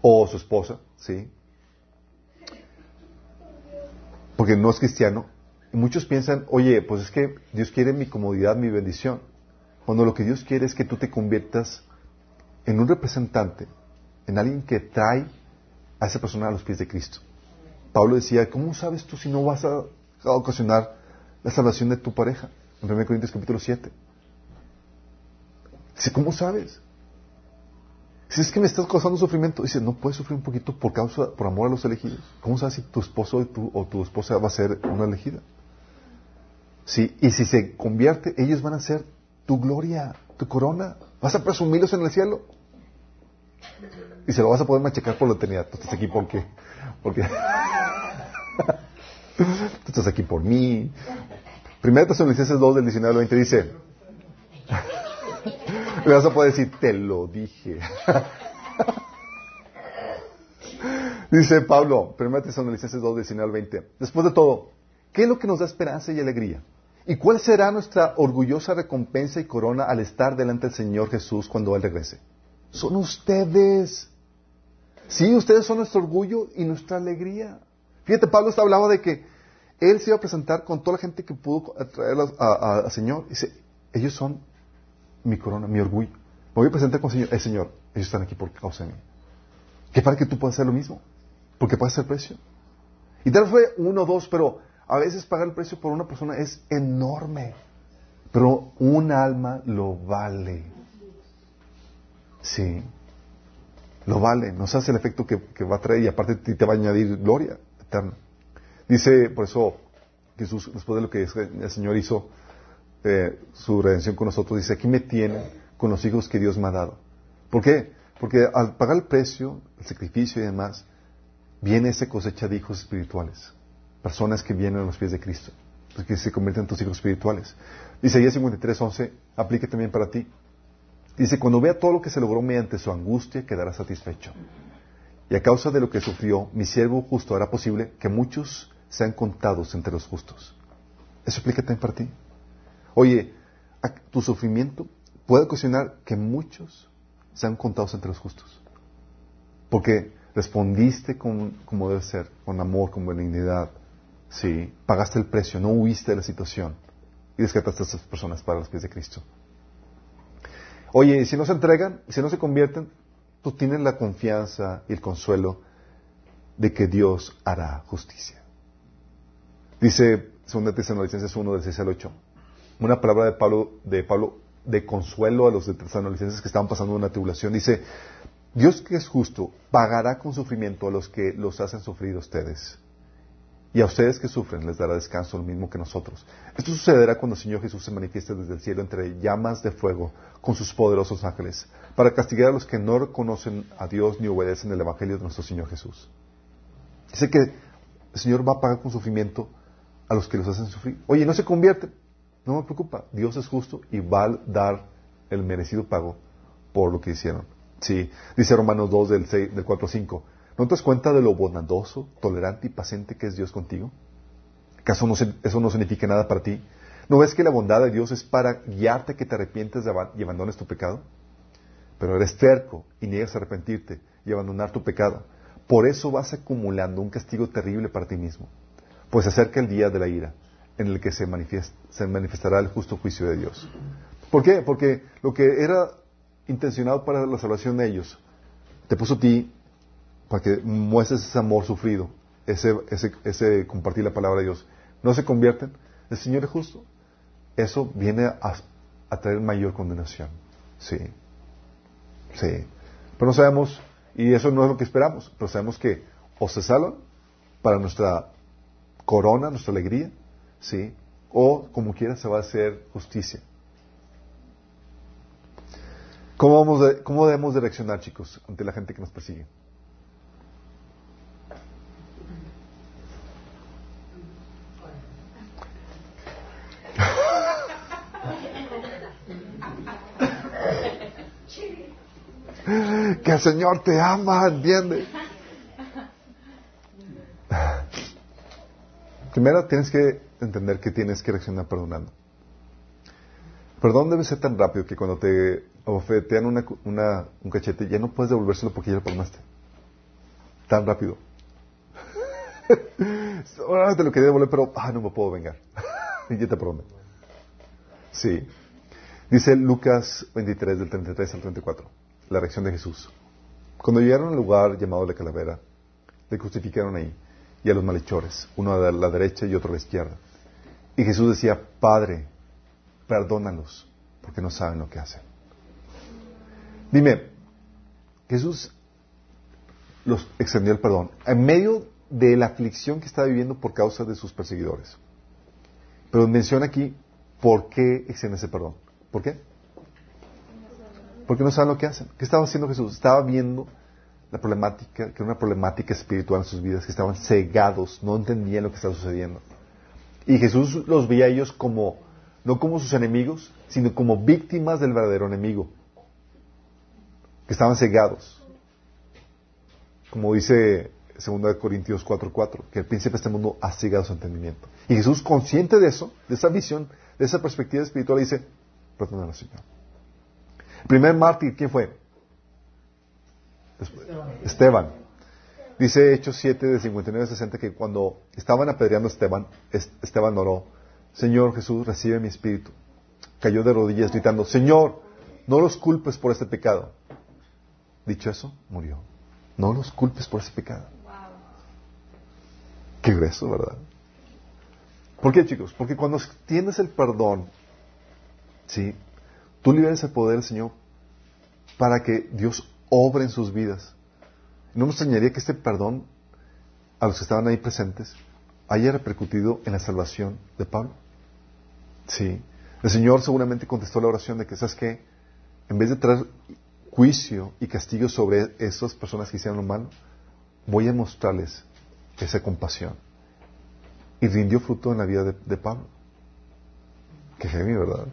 o su esposa, ¿sí? Porque no es cristiano. Muchos piensan, oye, pues es que Dios quiere mi comodidad, mi bendición. Cuando lo que Dios quiere es que tú te conviertas en un representante, en alguien que trae a esa persona a los pies de Cristo. Pablo decía, ¿cómo sabes tú si no vas a, ocasionar la salvación de tu pareja? En 1 Corintios capítulo 7. Dice, ¿cómo sabes? Si es que me estás causando sufrimiento, dice, no puedes sufrir un poquito por causa, por amor a los elegidos. ¿Cómo sabes si tu esposo o tu, o tu esposa va a ser una elegida? Sí, y si se convierte, ellos van a ser tu gloria, tu corona. Vas a presumirlos en el cielo. Y se lo vas a poder machacar por la eternidad. Tú estás aquí porque. porque Tú estás aquí por mí. Primera Tesalonicenses 2 del 19 al 20 dice. Le vas a poder decir, te lo dije. dice Pablo, Primera Tesalonicenses 2 del 19 al 20. Después de todo, ¿qué es lo que nos da esperanza y alegría? ¿Y cuál será nuestra orgullosa recompensa y corona al estar delante del Señor Jesús cuando Él regrese? Son ustedes. Sí, ustedes son nuestro orgullo y nuestra alegría. Fíjate, Pablo está hablando de que Él se iba a presentar con toda la gente que pudo traer al Señor. Dice, ellos son mi corona, mi orgullo. Me voy a presentar con el Señor. El Señor, ellos están aquí por causa de mí. Que para que tú puedas hacer lo mismo. Porque puedes hacer precio. Y tal fue uno o dos, pero a veces pagar el precio por una persona es enorme, pero un alma lo vale. Sí, lo vale, nos hace el efecto que, va a traer y aparte te, va a añadir gloria eterna. Dice, por eso Jesús, después de lo que el Señor hizo, eh, su redención con nosotros, dice, aquí me tiene con los hijos que Dios me ha dado. ¿Por qué? Porque al pagar el precio, el sacrificio y demás, viene esa cosecha de hijos espirituales personas que vienen a los pies de Cristo, pues, que se convierten en tus hijos espirituales. Isaías 53, 11, aplique también para ti. Dice, cuando vea todo lo que se logró mediante su angustia, quedará satisfecho. Y a causa de lo que sufrió, mi siervo justo hará posible que muchos sean contados entre los justos. Eso aplica también para ti. Oye, tu sufrimiento puede ocasionar que muchos sean contados entre los justos. Porque respondiste como debe ser, con amor, con benignidad, Sí, pagaste el precio, no huiste de la situación y descartaste a estas personas para los pies de Cristo. Oye, si no se entregan, si no se convierten, tú tienes la confianza y el consuelo de que Dios hará justicia. Dice 2 Tesalonicenses 1 del 6 al 8. Una palabra de Pablo, de Pablo de consuelo a los de Tesalonicenses que estaban pasando una tribulación. Dice, Dios que es justo pagará con sufrimiento a los que los hacen sufrir ustedes y a ustedes que sufren les dará descanso lo mismo que nosotros. Esto sucederá cuando el Señor Jesús se manifieste desde el cielo entre llamas de fuego con sus poderosos ángeles, para castigar a los que no reconocen a Dios ni obedecen el Evangelio de nuestro Señor Jesús. Dice que el Señor va a pagar con sufrimiento a los que los hacen sufrir. Oye, no se convierten. No me preocupa. Dios es justo y va a dar el merecido pago por lo que hicieron. Sí, dice Romanos 2 del, 6, del 4 5. ¿No te das cuenta de lo bondadoso, tolerante y paciente que es Dios contigo? ¿Acaso eso no significa nada para ti? ¿No ves que la bondad de Dios es para guiarte que te arrepientes y abandones tu pecado? Pero eres terco y niegas a arrepentirte y abandonar tu pecado. Por eso vas acumulando un castigo terrible para ti mismo. Pues se acerca el día de la ira, en el que se, se manifestará el justo juicio de Dios. ¿Por qué? Porque lo que era intencionado para la salvación de ellos, te puso a ti para que muestres ese amor sufrido, ese, ese, compartir la palabra de Dios. No se convierten, el Señor es justo. Eso viene a, traer mayor condenación. Sí. Sí. Pero no sabemos, y eso no es lo que esperamos, pero sabemos que o se salvan para nuestra corona, nuestra alegría, ¿sí? O como quiera se va a hacer justicia. ¿Cómo, vamos ¿Cómo debemos de reaccionar, chicos, ante la gente que nos persigue? Que el Señor te ama, ¿entiendes? Primero tienes que entender que tienes que reaccionar perdonando. Perdón debe ser tan rápido que cuando te ofetean una, un cachete ya no puedes devolvérselo porque ya lo perdonaste. Tan rápido. Ahora te lo quería devolver, pero ah, no me puedo vengar. y ya te perdoné. Sí. Dice Lucas 23, del 33 al 34, la reacción de Jesús. Cuando llegaron al lugar llamado la calavera, le crucificaron ahí y a los malhechores, uno a la derecha y otro a la izquierda. Y Jesús decía, Padre, perdónalos, porque no saben lo que hacen. Dime, Jesús los extendió el perdón en medio de la aflicción que estaba viviendo por causa de sus perseguidores. Pero menciona aquí por qué extiende ese perdón. ¿Por qué? Porque no saben lo que hacen. ¿Qué estaba haciendo Jesús? Estaba viendo la problemática, que era una problemática espiritual en sus vidas, que estaban cegados, no entendían lo que estaba sucediendo. Y Jesús los veía a ellos como, no como sus enemigos, sino como víctimas del verdadero enemigo, que estaban cegados. Como dice 2 Corintios 4:4, que el príncipe de este mundo ha cegado su entendimiento. Y Jesús, consciente de eso, de esa visión, de esa perspectiva espiritual, dice, perdónalo, al Señor. El primer mártir, ¿quién fue? Esteban. Dice Hechos 7 de 59 a 60 que cuando estaban apedreando a Esteban, Esteban oró, Señor Jesús, recibe mi espíritu. Cayó de rodillas gritando, Señor, no los culpes por este pecado. Dicho eso, murió. No los culpes por ese pecado. Qué grueso, ¿verdad? ¿Por qué, chicos? Porque cuando tienes el perdón, ¿sí? Tú liberas el poder Señor para que Dios obra en sus vidas. ¿No nos extrañaría que este perdón a los que estaban ahí presentes haya repercutido en la salvación de Pablo? Sí. El Señor seguramente contestó la oración de que, ¿sabes qué? En vez de traer juicio y castigo sobre esas personas que hicieron lo malo, voy a mostrarles esa compasión. Y rindió fruto en la vida de, Pablo. Qué genio, ¿verdad?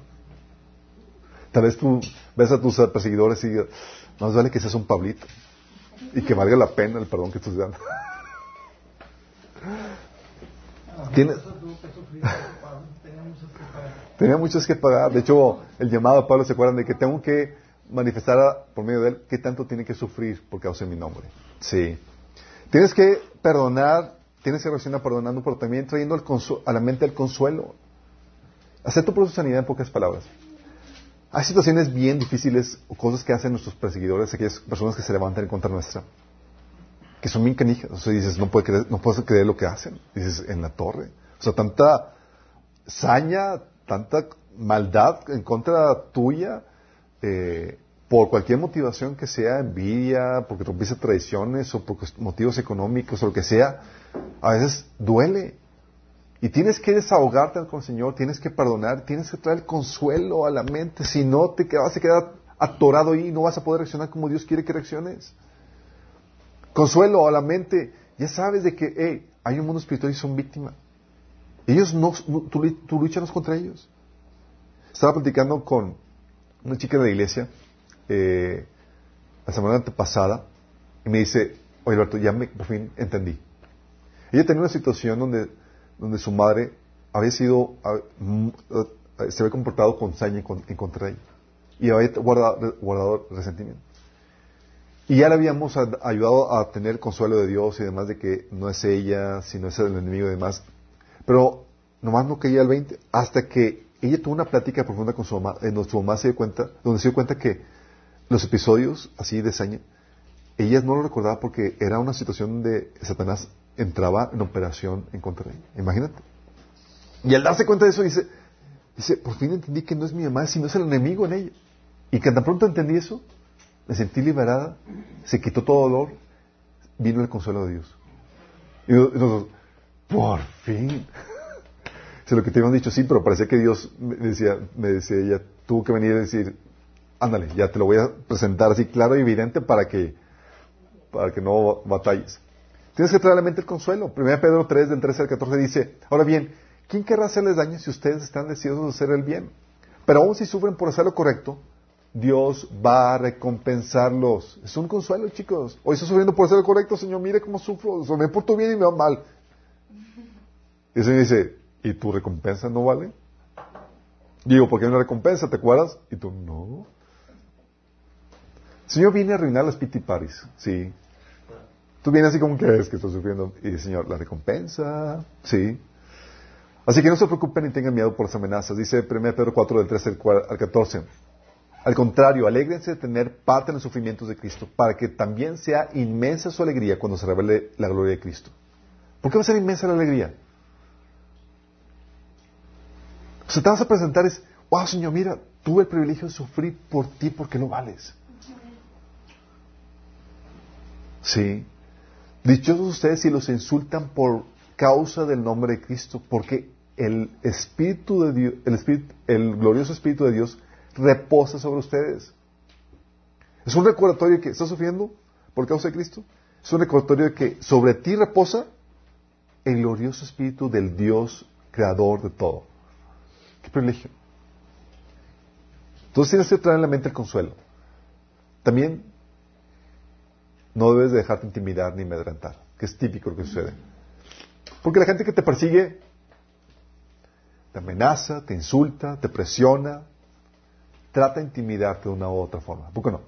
Tal vez tú ves a tus perseguidores y más vale que seas un Pablito y que valga la pena el perdón que estás dando. ¿Tienes? Tenía muchos que pagar. De hecho, el llamado a Pablo se acuerdan de que tengo que manifestar por medio de él qué tanto tiene que sufrir por causa de mi nombre. Sí. Tienes que perdonar, tienes que reaccionar perdonando, pero también trayendo a la mente el consuelo. Acepto por su sanidad en pocas palabras. Hay situaciones bien difíciles o cosas que hacen nuestros perseguidores, aquellas personas que se levantan en contra nuestra, que son bien canijas. O sea, dices, no, puede creer, no puedes creer lo que hacen. Dices, en la torre. O sea, tanta saña, tanta maldad en contra tuya, eh, por cualquier motivación que sea, envidia, porque rompiste tradiciones o por motivos económicos o lo que sea, a veces duele. Y tienes que desahogarte con el Señor, tienes que perdonar, tienes que traer el consuelo a la mente, si no te vas a quedar atorado ahí y no vas a poder reaccionar como Dios quiere que reacciones. Consuelo a la mente, ya sabes de que hay un mundo espiritual y son víctimas. Ellos no, tú, tú luchas contra ellos. Estaba platicando con una chica de la iglesia eh, la semana pasada y me dice, oye Alberto, ya me, por fin entendí. Ella tenía una situación donde donde su madre había sido, mm, eh, se había comportado con saña en contra de ella y había guardado, resentimiento. Y ya le habíamos ayudado a tener consuelo de Dios y demás de que no es ella, sino es el enemigo y demás. Pero nomás no caía el 20 hasta que ella tuvo una plática profunda con su mamá, en donde su mamá se dio cuenta, donde se dio cuenta que los episodios así de saña, ella no lo recordaba porque era una situación donde Satanás entraba en operación en contra de ella. Imagínate. Y al darse cuenta de eso dice, dice, por fin entendí que no es mi mamá, sino es el enemigo en ella. Y que tan pronto entendí eso, me sentí liberada, se quitó todo dolor, vino el consuelo de Dios. Y nosotros, por fin. Se lo que te habían dicho, sí, pero parece que Dios me decía, me decía ella, tuvo que venir a decir, ándale, ya te lo voy a presentar así claro y evidente para que, para que no batalles. Tienes que traer a la mente el consuelo. 1 Pedro 3, del 13 al 14 dice, ahora bien, ¿quién querrá hacerles daño si ustedes están deseosos de hacer el bien? Pero aún si sufren por hacer lo correcto, Dios va a recompensarlos. Es un consuelo, chicos. Hoy estoy sufriendo por ser el correcto, Señor. Mire cómo sufro. me porto bien y me va mal. Y el Señor dice, ¿y tu recompensa no vale? Digo, porque hay una recompensa, ¿te acuerdas? Y tú, no. El Señor viene a arruinar las pitiparis, sí. Tú vienes así como que es que estás sufriendo. Y el Señor, la recompensa, sí. Así que no se preocupen ni tengan miedo por las amenazas. Dice 1 Pedro 4 del 13 al 14. Al contrario, alégrense de tener parte en los sufrimientos de Cristo, para que también sea inmensa su alegría cuando se revele la gloria de Cristo. ¿Por qué va a ser inmensa la alegría? O te vas a presentar es, wow, Señor, mira, tuve el privilegio de sufrir por ti porque lo vales. Sí. Dichosos ustedes si los insultan por causa del nombre de Cristo, porque el Espíritu de Dios, el, Espíritu, el glorioso Espíritu de Dios reposa sobre ustedes. Es un recordatorio que estás sufriendo por causa de Cristo. Es un recordatorio de que sobre ti reposa el glorioso Espíritu del Dios creador de todo. Qué privilegio. Entonces tienes que traer en la mente el consuelo. También no debes dejarte intimidar ni amedrentar, que es típico lo que sucede. Porque la gente que te persigue te amenaza, te insulta, te presiona, trata de intimidarte de una u otra forma. ¿Por qué no?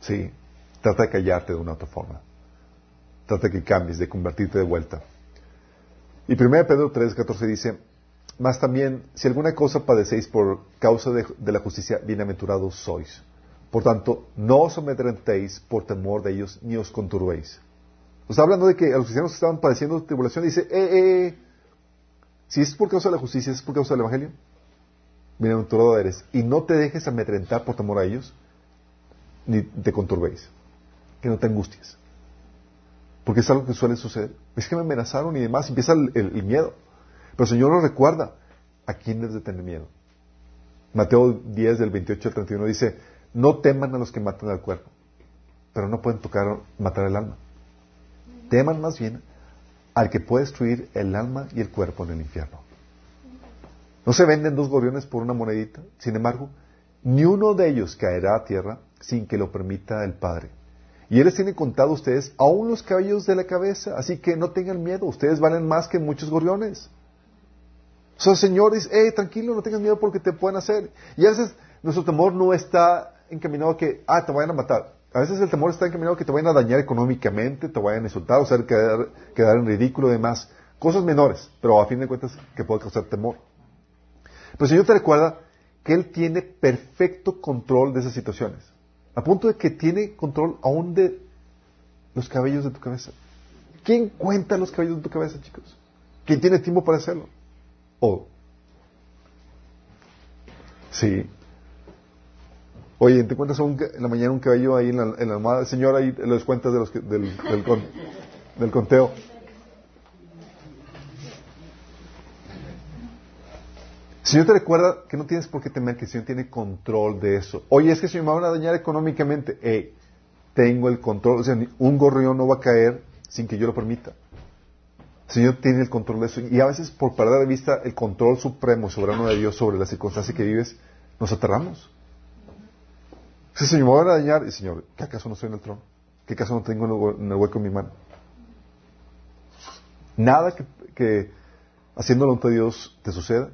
Sí, trata de callarte de una u otra forma. Trata de que cambies, de convertirte de vuelta. Y 1 Pedro 3, 14 dice, más también, si alguna cosa padecéis por causa de, la justicia, bienaventurados sois. Por tanto, no os amedrentéis por temor de ellos, ni os conturbéis. Está hablando de que a los cristianos que estaban padeciendo tribulación, dice, eh, eh, eh, si es por causa de la justicia, es por causa del Evangelio, bienaventurado eres, y no te dejes amedrentar por temor a ellos, ni te conturbéis, que no te angusties. Porque es algo que suele suceder. Es que me amenazaron y demás, empieza el, miedo. Pero el Señor nos recuerda a quién debes de tener miedo. Mateo 10, del 28 al 31 dice, no teman a los que matan al cuerpo, pero no pueden tocar, matar el alma. Teman más bien al que puede destruir el alma y el cuerpo en el infierno. No se venden dos gorriones por una monedita. Sin embargo, ni uno de ellos caerá a tierra sin que lo permita el Padre. Y Él les tiene contado a ustedes aún los cabellos de la cabeza. Así que no tengan miedo. Ustedes valen más que muchos gorriones. O sea, el hey, tranquilo, no tengas miedo porque te pueden hacer. Y a veces nuestro temor no está encaminado a que, ah, te vayan a matar. A veces el temor está encaminado a que te vayan a dañar económicamente, te vayan a insultar, o sea, quedar, en ridículo demás. Cosas menores, pero a fin de cuentas que puede causar temor. Pero el Señor te recuerda que Él tiene perfecto control de esas situaciones. A punto de que tiene control aún de los cabellos de tu cabeza. ¿Quién cuenta los cabellos de tu cabeza, chicos? ¿Quién tiene tiempo para hacerlo? ¿O? Sí. Oye, ¿te cuentas en la mañana un cabello ahí en la, en la almohada? Señor, ahí los cuentas de los, del, del, del conteo. Señor te recuerda que no tienes por qué temer, que el Señor tiene control de eso. Oye, es que si me van a dañar económicamente, hey, tengo el control. O sea, un gorrión no va a caer sin que yo lo permita. El Señor tiene el control de eso. Y a veces, por perder de vista el control supremo, soberano de Dios sobre la circunstancia que vives, nos aterramos. Si Señor me va a dañar, y Señor, ¿qué acaso no estoy en el trono? ¿Qué acaso no tengo en el hueco en mi mano? Nada que, que haciendo la voluntad de Dios te suceda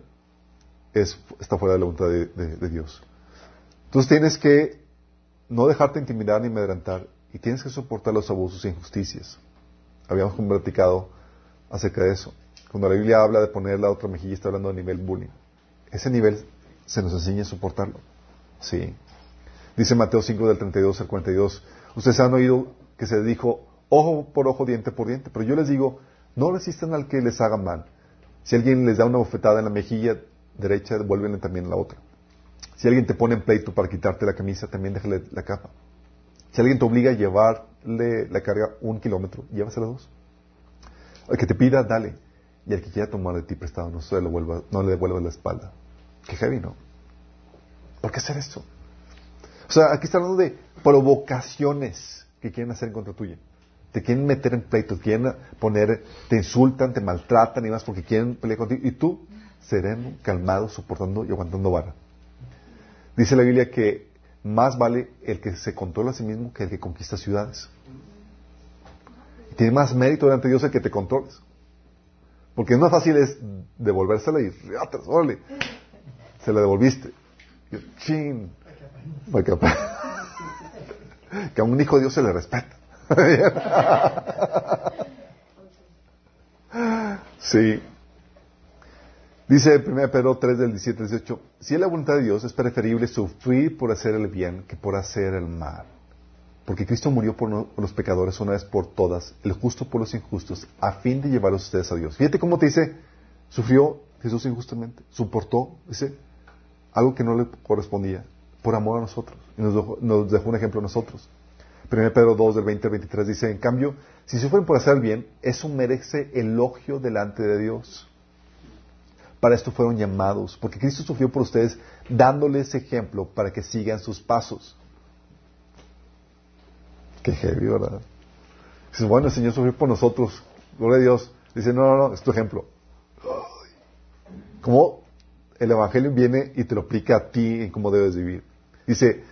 es, está fuera de la voluntad de, Dios. Entonces tienes que no dejarte intimidar ni amedrentar y tienes que soportar los abusos e injusticias. Habíamos platicado acerca de eso. Cuando la Biblia habla de poner la otra mejilla, está hablando de nivel bullying. Ese nivel se nos enseña a soportarlo. Sí. Dice Mateo 5 del 32 al 42. Ustedes han oído que se dijo ojo por ojo, diente por diente. Pero yo les digo, no resistan al que les haga mal. Si alguien les da una bofetada en la mejilla, derecha, devuélvele también la otra. Si alguien te pone en pleito para quitarte la camisa, también déjale la capa. Si alguien te obliga a llevarle la carga un kilómetro, llévasela dos. El que te pida, dale. Y el que quiera tomar de ti prestado, no, se lo vuelva, no le devuelva la espalda. Qué heavy, ¿no? ¿Por qué hacer esto? O sea, aquí está hablando de provocaciones que quieren hacer en contra tuya. Te quieren meter en pleito, te quieren poner, te insultan, te maltratan y más porque quieren pelear contigo. Y tú sereno, calmado, soportando y aguantando vara. Dice la Biblia que más vale el que se controla a sí mismo que el que conquista ciudades. tiene más mérito delante de Dios el que te controles. Porque es más fácil es devolvérsela y órale, se la devolviste. chin. Que, a un hijo de Dios se le respeta. sí. Dice 1 Pedro 3 del 17 al 18, si es la voluntad de Dios, es preferible sufrir por hacer el bien que por hacer el mal. Porque Cristo murió por, los pecadores una vez por todas, el justo por los injustos, a fin de llevarlos ustedes a Dios. Fíjate cómo te dice, sufrió Jesús injustamente, soportó, dice, algo que no le correspondía, por amor a nosotros. Y nos dejó, nos dejó un ejemplo a nosotros. 1 Pedro 2 del 20 al 23 dice, en cambio, si sufren por hacer bien, eso merece elogio delante de Dios. Para esto fueron llamados, porque Cristo sufrió por ustedes, dándoles ejemplo para que sigan sus pasos. Qué heavy, ¿verdad? Dice, bueno, el Señor sufrió por nosotros, gloria a Dios. Dice, no, no, no, es tu ejemplo. ¿Cómo el Evangelio viene y te lo aplica a ti en cómo debes vivir? Dice,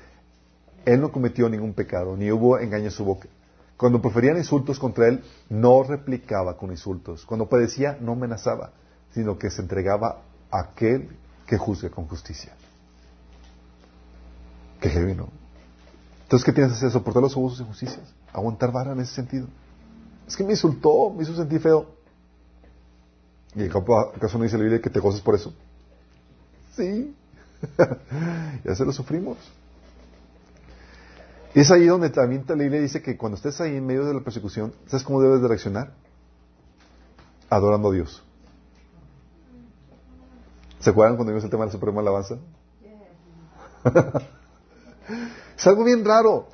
Él no cometió ningún pecado, ni hubo engaño en su boca. Cuando proferían insultos contra Él, no replicaba con insultos. Cuando padecía, no amenazaba sino que se entregaba a aquel que juzga con justicia. Qué heavy. Entonces, ¿qué tienes que hacer? ¿Soportar los abusos y injusticias? ¿Aguantar vara en ese sentido? Es que me insultó, me hizo sentir feo. ¿Y acaso no dice la Biblia que te goces por eso? Sí. ya se lo sufrimos. Y es ahí donde también la Biblia dice que cuando estés ahí en medio de la persecución, ¿sabes cómo debes de reaccionar? Adorando a Dios. ¿Se acuerdan cuando vimos el tema de la Suprema Alabanza? es algo bien raro.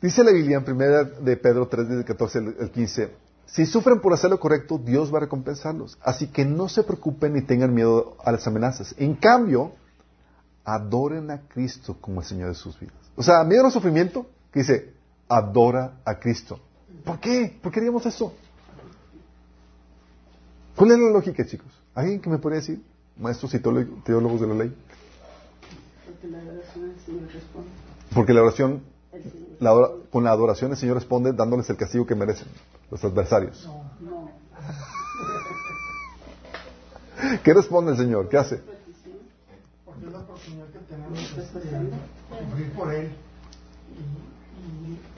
Dice la Biblia en primera de Pedro 3, del 14 al 15, si sufren por hacer lo correcto, Dios va a recompensarlos. Así que no se preocupen ni tengan miedo a las amenazas. En cambio, adoren a Cristo como el Señor de sus vidas. O sea, miedo al sufrimiento, que dice, adora a Cristo. ¿Por qué? ¿Por qué haríamos eso? ¿Cuál es la lógica, chicos? ¿Alguien que me podría decir? maestros y teólogos de la ley? Porque la adoración el Señor responde. Porque la oración, con la adoración el Señor responde dándoles el castigo que merecen los adversarios. No. ¿Qué responde el Señor? ¿Qué hace? Sufrir por Él.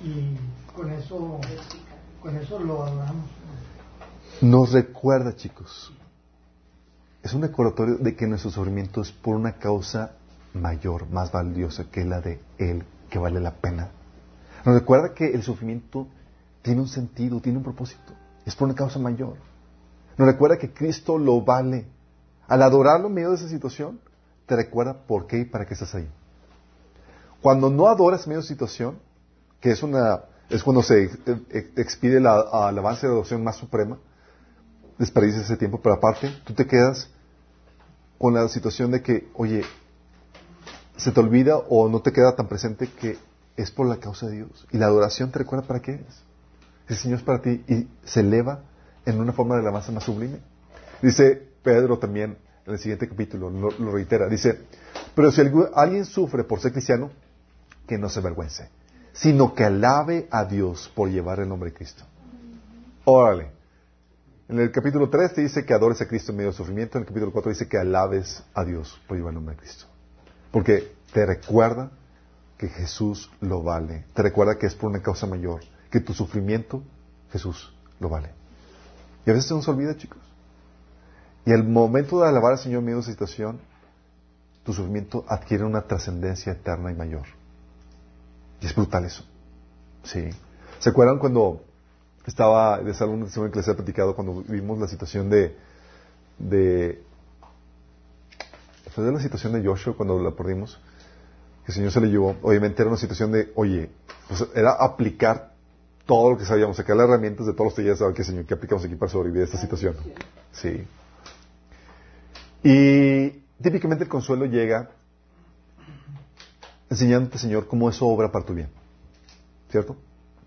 Y, con eso con eso lo. Nos recuerda, chicos, es un recordatorio de que nuestro sufrimiento es por una causa mayor, más valiosa que la de Él, que vale la pena. Nos recuerda que el sufrimiento tiene un sentido, tiene un propósito. Es por una causa mayor. Nos recuerda que Cristo lo vale. Al adorarlo en medio de esa situación, te recuerda por qué y para qué estás ahí. Cuando no adoras en medio de situación, que es una es cuando se expide la alabanza de adoración más suprema, desperdicias ese tiempo, pero aparte tú te quedas con la situación de que, oye, se te olvida o no te queda tan presente que es por la causa de Dios. Y la adoración te recuerda para qué es. El Señor es para ti y se eleva en una forma de alabanza más sublime. Dice Pedro también en el siguiente capítulo, lo, reitera, dice, pero si alguien sufre por ser cristiano, que no se avergüence, sino que alabe a Dios por llevar el nombre de Cristo. Órale. En el capítulo 3 te dice que adores a Cristo en medio del sufrimiento. En el capítulo 4 dice que alabes a Dios por llevar el nombre de Cristo. Porque te recuerda que Jesús lo vale. Te recuerda que es por una causa mayor. Que tu sufrimiento, Jesús lo vale. Y a veces se nos olvida, chicos. Y el momento de alabar al Señor en medio de esa situación, tu sufrimiento adquiere una trascendencia eterna y mayor. Y es brutal eso. Sí. ¿Se acuerdan cuando estaba de esa alumno que les platicado cuando vimos la situación de, de fue de la situación de Joshua cuando la perdimos que el Señor se le llevó obviamente era una situación de oye pues era aplicar todo lo que sabíamos sacar las herramientas de todos los que ya saben que Señor que aplicamos aquí para sobrevivir a esta situación sí y típicamente el consuelo llega enseñándote Señor cómo eso obra para tu bien ¿cierto?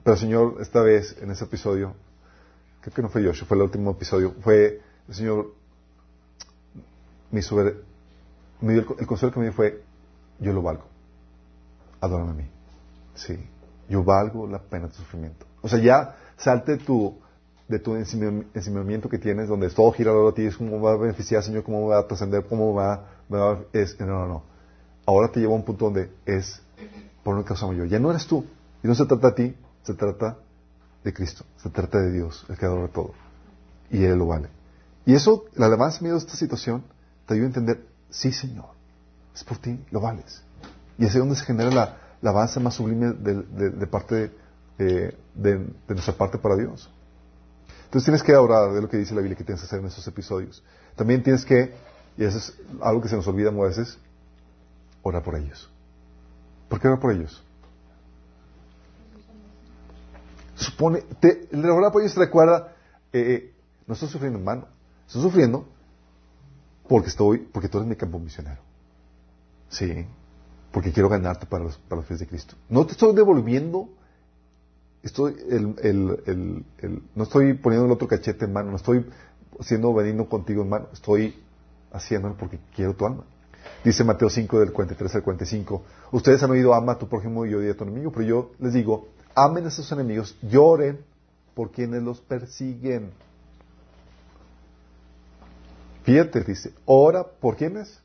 Pero Señor, esta vez, en ese episodio, creo que no fue Joshua, fue el último episodio, fue el Señor hizo ver, me dio el, consuelo que me dio fue, yo lo valgo. Adórame a mí. Sí, yo valgo la pena de tu sufrimiento. O sea, ya salte tu, de tu enseñamiento que tienes, donde todo gira alrededor de ti, es cómo va a beneficiar, Señor, cómo va a trascender, cómo va, va es, no, no, no. Ahora te llevo a un punto donde es por una causa mayor. Ya no eres tú. Y no se trata de ti, se trata de Cristo, se trata de Dios, el creador de todo. Y Él lo vale. Y eso, el alabanza miedo de esta situación, te ayuda a entender, sí, Señor, es por ti, lo vales. Y es ahí donde se genera la, alabanza más sublime de, parte de, nuestra parte para Dios. Entonces tienes que orar de lo que dice la Biblia que tienes que hacer en esos episodios. También tienes que, y eso es algo que se nos olvida a veces, orar por ellos. ¿Por qué orar por ellos? Supone, te, orar por ellos te recuerda, eh, eh, no estoy sufriendo en mano, estoy sufriendo porque estoy, porque tú eres mi campo misionero. Sí, porque quiero ganarte para los, para los pies de Cristo. No te estoy devolviendo, estoy el, el, el, no estoy poniendo el otro cachete en mano, no estoy siendo venido contigo en mano, estoy haciéndolo porque quiero tu alma. Dice Mateo 5 del 43 al 45, ustedes han oído ama a tu prójimo y odia a tu enemigo, pero yo les digo, amen a sus enemigos, lloren por quienes los persiguen. Fíjate, dice, ora por quienes?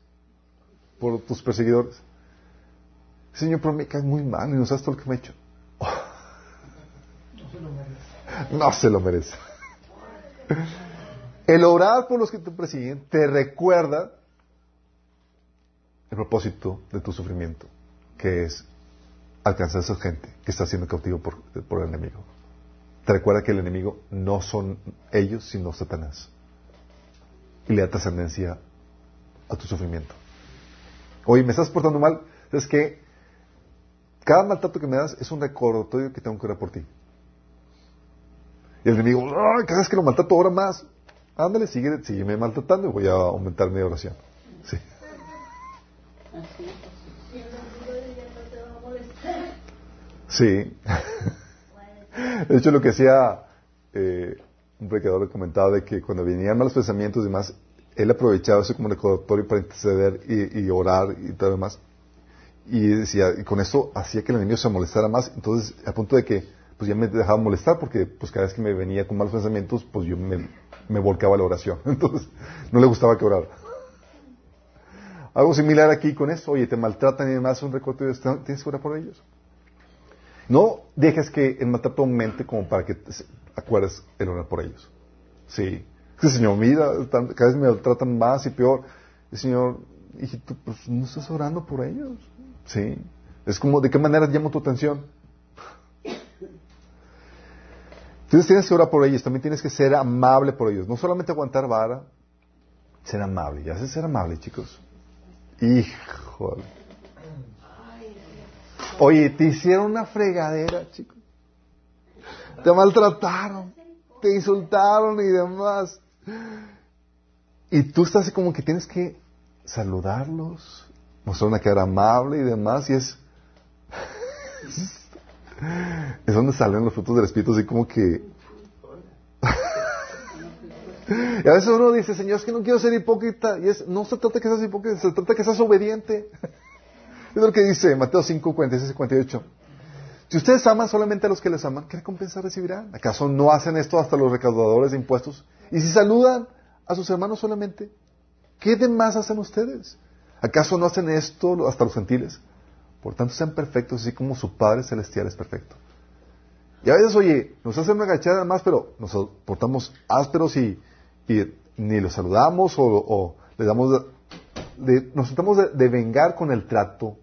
Por tus perseguidores. Señor, pero me cae muy mal y no sabes todo lo que me he hecho. No se lo merece. No se lo merece. El orar por los que te persiguen te recuerda el propósito de tu sufrimiento, que es alcanzar a esa gente que está siendo cautivo por, el enemigo. Te recuerda que el enemigo no son ellos, sino Satanás. Y le da trascendencia a tu sufrimiento. Oye, ¿me estás portando mal? Es que cada maltrato que me das es un recordatorio que tengo que orar por ti. El enemigo, cada vez que lo maltrato, ahora más. Ándale, sigue, sígueme maltratando y voy a aumentar mi oración. Sí. Sí. De hecho, lo que hacía eh, un predicador comentaba de que cuando venían malos pensamientos y demás, él aprovechaba eso como recordatorio para interceder y, y orar y todo lo demás. Y decía, y con eso hacía que el enemigo se molestara más. Entonces, a punto de que, pues ya me dejaba molestar porque, pues cada vez que me venía con malos pensamientos, pues yo me, me volcaba a la oración. Entonces, no le gustaba que orara. Algo similar aquí con eso. Oye, te maltratan y demás, un recorte tienes que orar por ellos. No dejes que el maltrato aumente como para que te acuerdes el orar por ellos. Sí. que Señor, mira, cada vez me maltratan más y peor. Y Señor, hijito, pues no estás orando por ellos. Sí. Es como, ¿de qué manera llamo tu atención? Entonces tienes que orar por ellos, también tienes que ser amable por ellos. No solamente aguantar vara, ser amable. Ya sé ser amable, chicos. Híjole. Oye, te hicieron una fregadera, chicos. Te maltrataron, te insultaron y demás. Y tú estás como que tienes que saludarlos, mostrar una cara amable y demás, y es... es donde salen los frutos del Espíritu, así como que... y a veces uno dice, Señor, es que no quiero ser hipócrita, y es, no se trata que seas hipócrita, se trata que seas obediente. es lo que dice Mateo 5, 46 y 58. Si ustedes aman solamente a los que les aman, ¿qué recompensa recibirán? ¿Acaso no hacen esto hasta los recaudadores de impuestos? Y si saludan a sus hermanos solamente, ¿qué demás hacen ustedes? ¿Acaso no hacen esto hasta los gentiles? Por tanto, sean perfectos, así como su Padre Celestial es perfecto. Y a veces, oye, nos hacen una agachada más, pero nos portamos ásperos y, ni los saludamos o, le damos... Nos tratamos de, vengar con el trato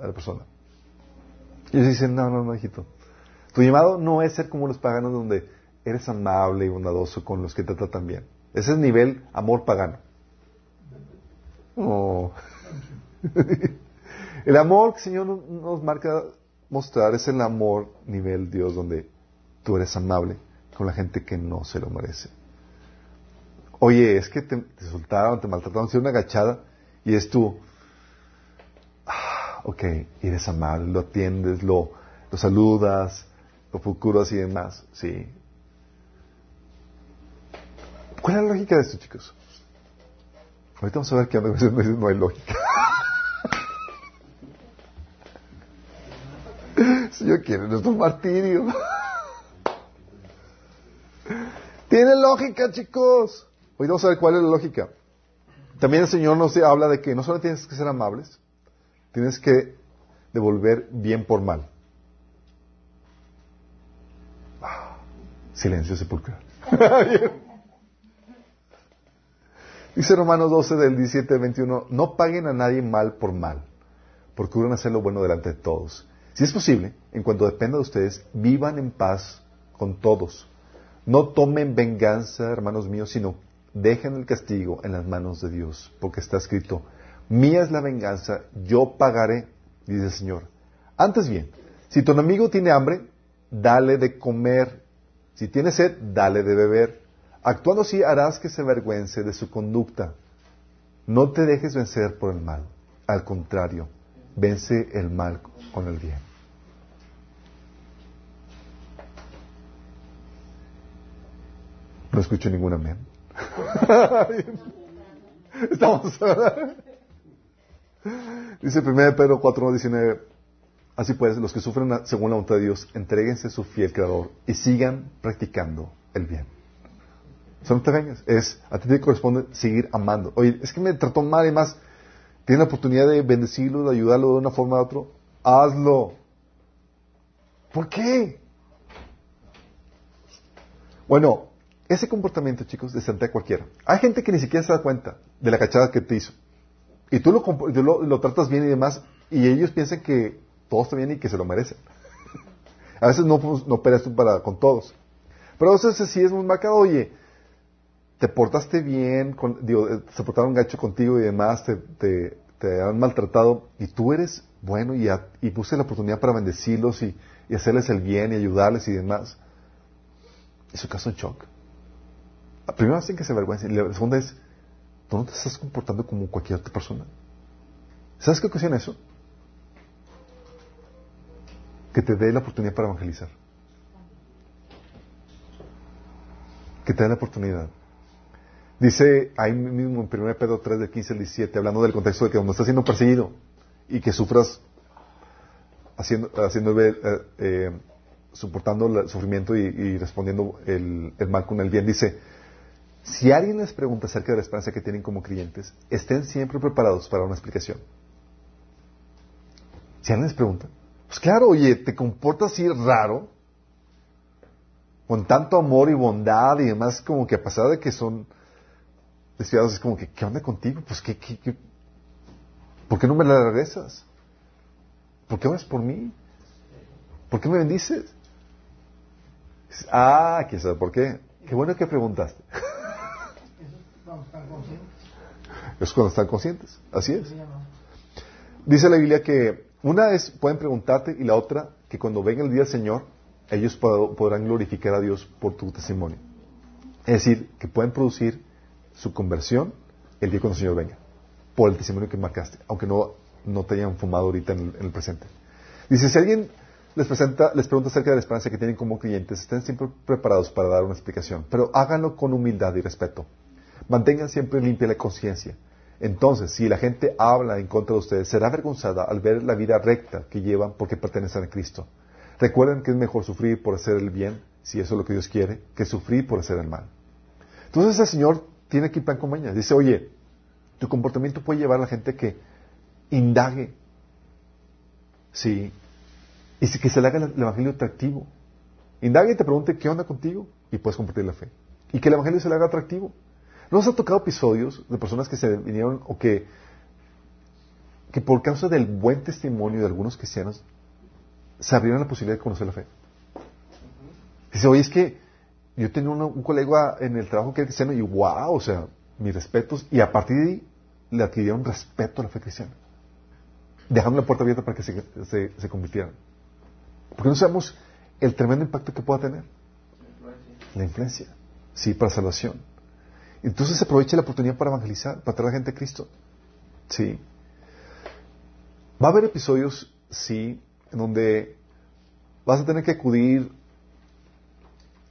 a la persona. Y ellos dicen, no, no, no, hijito. Tu llamado no es ser como los paganos donde eres amable y bondadoso con los que te tratan bien. Ese es nivel amor pagano. Oh. el amor que el Señor nos marca mostrar es el amor nivel Dios donde tú eres amable con la gente que no se lo merece. Oye, es que te, te insultaron, te maltrataron, hicieron una agachada y es tú, ah, ok, eres amable, lo atiendes, lo, lo saludas, lo procuras y demás, sí. ¿Cuál es la lógica de esto, chicos? Ahorita vamos a ver que no hay lógica. Señor quiere nuestro martirio. Tiene lógica, chicos. Hoy vamos a ver cuál es la lógica. También el Señor nos habla de que no solo tienes que ser amables, tienes que devolver bien por mal. Silencio sepulcral. Dice Romanos 12 del 17 al 21, no paguen a nadie mal por mal, procuren hacer lo bueno delante de todos. Si es posible, en cuanto dependa de ustedes, vivan en paz con todos. No tomen venganza, hermanos míos, sino dejen el castigo en las manos de Dios, porque está escrito, mía es la venganza, yo pagaré, dice el Señor. Antes bien, si tu enemigo tiene hambre, dale de comer. Si tiene sed, dale de beber. Actuando así harás que se avergüence de su conducta. No te dejes vencer por el mal. Al contrario, vence el mal con el bien. No escucho ningún amén. Estamos. Dice 1 Pedro 4, 19. Así pues, los que sufren según la voluntad de Dios, entreguense a su fiel creador y sigan practicando el bien. Te vengas. Es, a ti te corresponde seguir amando. Oye, es que me trató mal y más. Tienes la oportunidad de bendecirlo, de ayudarlo de una forma u otra. Hazlo. ¿Por qué? Bueno, ese comportamiento, chicos, desantea a cualquiera. Hay gente que ni siquiera se da cuenta de la cachada que te hizo. Y tú lo, lo, tratas bien y demás, y ellos piensan que todo está bien y que se lo merecen. a veces no, no operas tú para, con todos. Pero a veces sí es muy marcado, oye, te portaste bien, digo, eh, se portaron gacho contigo y demás, te, han maltratado, y tú eres bueno y, y puse la oportunidad para bendecirlos y, hacerles el bien y ayudarles y demás. Es su caso en shock. La primera vez en que se avergüenza, y la segunda es, tú no te estás comportando como cualquier otra persona. ¿Sabes qué ocasiona eso? Que te dé la oportunidad para evangelizar. Que te dé la oportunidad. Dice ahí mismo en 1 Pedro 3 de 15 al 17, hablando del contexto de que cuando estás siendo perseguido y que sufras haciendo, haciendo eh, eh, soportando el sufrimiento y, respondiendo el, mal con el bien, dice, si alguien les pregunta acerca de la esperanza que tienen como creyentes, estén siempre preparados para una explicación. Si alguien les pregunta, pues claro, oye, te comportas así raro, con tanto amor y bondad y demás, como que a pesar de que son desviados, es como que, ¿qué onda contigo? Pues, ¿qué, qué, qué? por qué no me la regresas? ¿Por qué vas por mí? ¿Por qué me bendices? Ah, ¿quién sabe por qué? Qué bueno que preguntaste. Es cuando están conscientes. Así es. Dice la Biblia que una es pueden preguntarte y la otra que cuando venga el día del Señor ellos podrán glorificar a Dios por tu testimonio. Es decir, que pueden producir su conversión el día cuando el Señor venga, por el testimonio que marcaste, aunque no, no te hayan fumado ahorita en el, presente. Dice, si alguien les, presenta, les pregunta acerca de la esperanza que tienen como clientes, estén siempre preparados para dar una explicación, pero háganlo con humildad y respeto. Mantengan siempre limpia la conciencia. Entonces, si la gente habla en contra de ustedes, será avergonzada al ver la vida recta que llevan porque pertenecen a Cristo. Recuerden que es mejor sufrir por hacer el bien, si eso es lo que Dios quiere, que sufrir por hacer el mal. Entonces el Señor tiene aquí plan con mañana. Dice, oye, tu comportamiento puede llevar a la gente que indague. Sí. Y que se le haga el Evangelio atractivo. Indague y te pregunte qué onda contigo y puedes compartir la fe. Y que el Evangelio se le haga atractivo. ¿No os ha tocado episodios de personas que se vinieron o que, que por causa del buen testimonio de algunos cristianos se abrieron la posibilidad de conocer la fe? Dice, oye, es que yo tenía un colega en el trabajo que era cristiano y wow, o sea, mis respetos, y a partir de ahí le adquirieron respeto a la fe cristiana, dejando la puerta abierta para que se, se, se convirtieran. Porque no sabemos el tremendo impacto que pueda tener. La influencia. Sí, para salvación. Entonces aprovecha la oportunidad para evangelizar, para traer a gente a Cristo. Sí. Va a haber episodios, sí, en donde vas a tener que acudir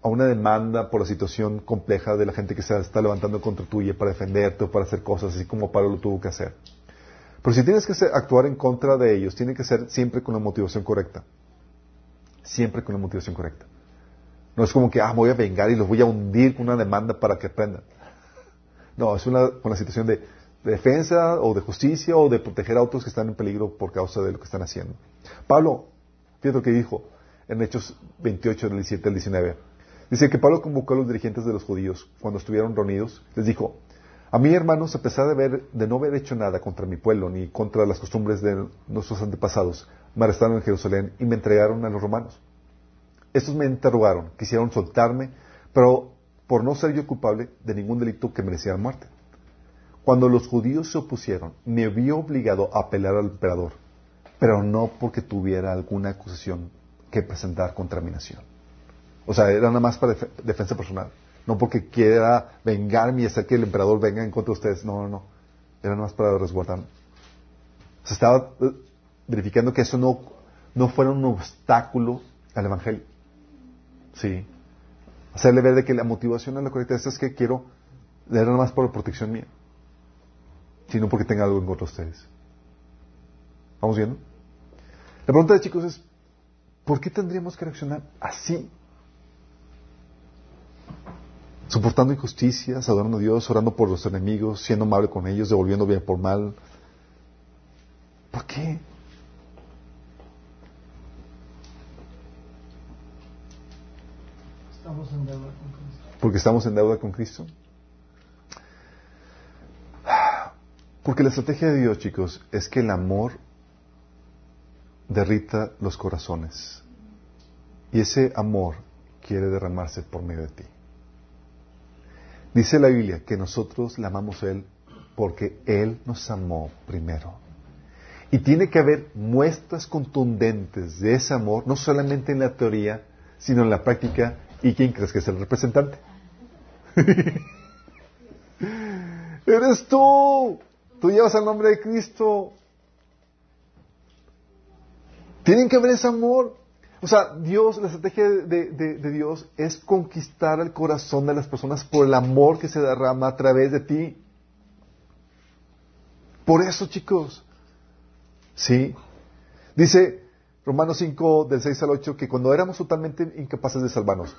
a una demanda por la situación compleja de la gente que se está levantando contra tuya para defenderte o para hacer cosas, así como Pablo lo tuvo que hacer. Pero si tienes que actuar en contra de ellos, tiene que ser siempre con la motivación correcta. siempre con la motivación correcta. No es como que, ah, me voy a vengar y los voy a hundir con una demanda para que aprendan. No, es una, la situación de, de defensa o de justicia o de proteger a otros que están en peligro por causa de lo que están haciendo. Pablo, fíjate lo que dijo en Hechos 28, del 17 al 19. Dice que Pablo convocó a los dirigentes de los judíos cuando estuvieron reunidos. Les dijo, a mí, hermanos, a pesar de, haber, de no haber hecho nada contra mi pueblo ni contra las costumbres de nuestros antepasados, me arrestaron en Jerusalén y me entregaron a los romanos. Estos me interrogaron, quisieron soltarme, pero por no ser yo culpable de ningún delito que mereciera muerte. Cuando los judíos se opusieron, me vi obligado a apelar al emperador, pero no porque tuviera alguna acusación que presentar contra mi nación. O sea, era nada más para defensa personal. No porque quiera vengarme y hacer que el emperador venga en contra de ustedes. No, no, no. Era nada más para resguardarme. Se estaba eh, verificando que eso no, no fuera un obstáculo al Evangelio. Sí. Hacerle ver de que la motivación a la correcta es que quiero, era nada más por protección mía. Sino porque tenga algo en contra de ustedes. ¿Vamos viendo? La pregunta de chicos es, ¿por qué tendríamos que reaccionar así soportando injusticias, adorando a Dios, orando por los enemigos, siendo amable con ellos, devolviendo bien por mal. ¿Por qué? Estamos en deuda con Cristo. Porque estamos en deuda con Cristo. Porque la estrategia de Dios, chicos, es que el amor derrita los corazones. Y ese amor quiere derramarse por medio de ti. Dice la Biblia que nosotros le amamos a Él porque Él nos amó primero. Y tiene que haber muestras contundentes de ese amor, no solamente en la teoría, sino en la práctica. ¿Y quién crees que es el representante? Eres tú. Tú llevas el nombre de Cristo. Tienen que haber ese amor. O sea, Dios, la estrategia de, Dios es conquistar el corazón de las personas por el amor que se derrama a través de ti. Por eso, chicos. ¿Sí? Dice Romanos 5, del 6 al 8, que cuando éramos totalmente incapaces de salvarnos,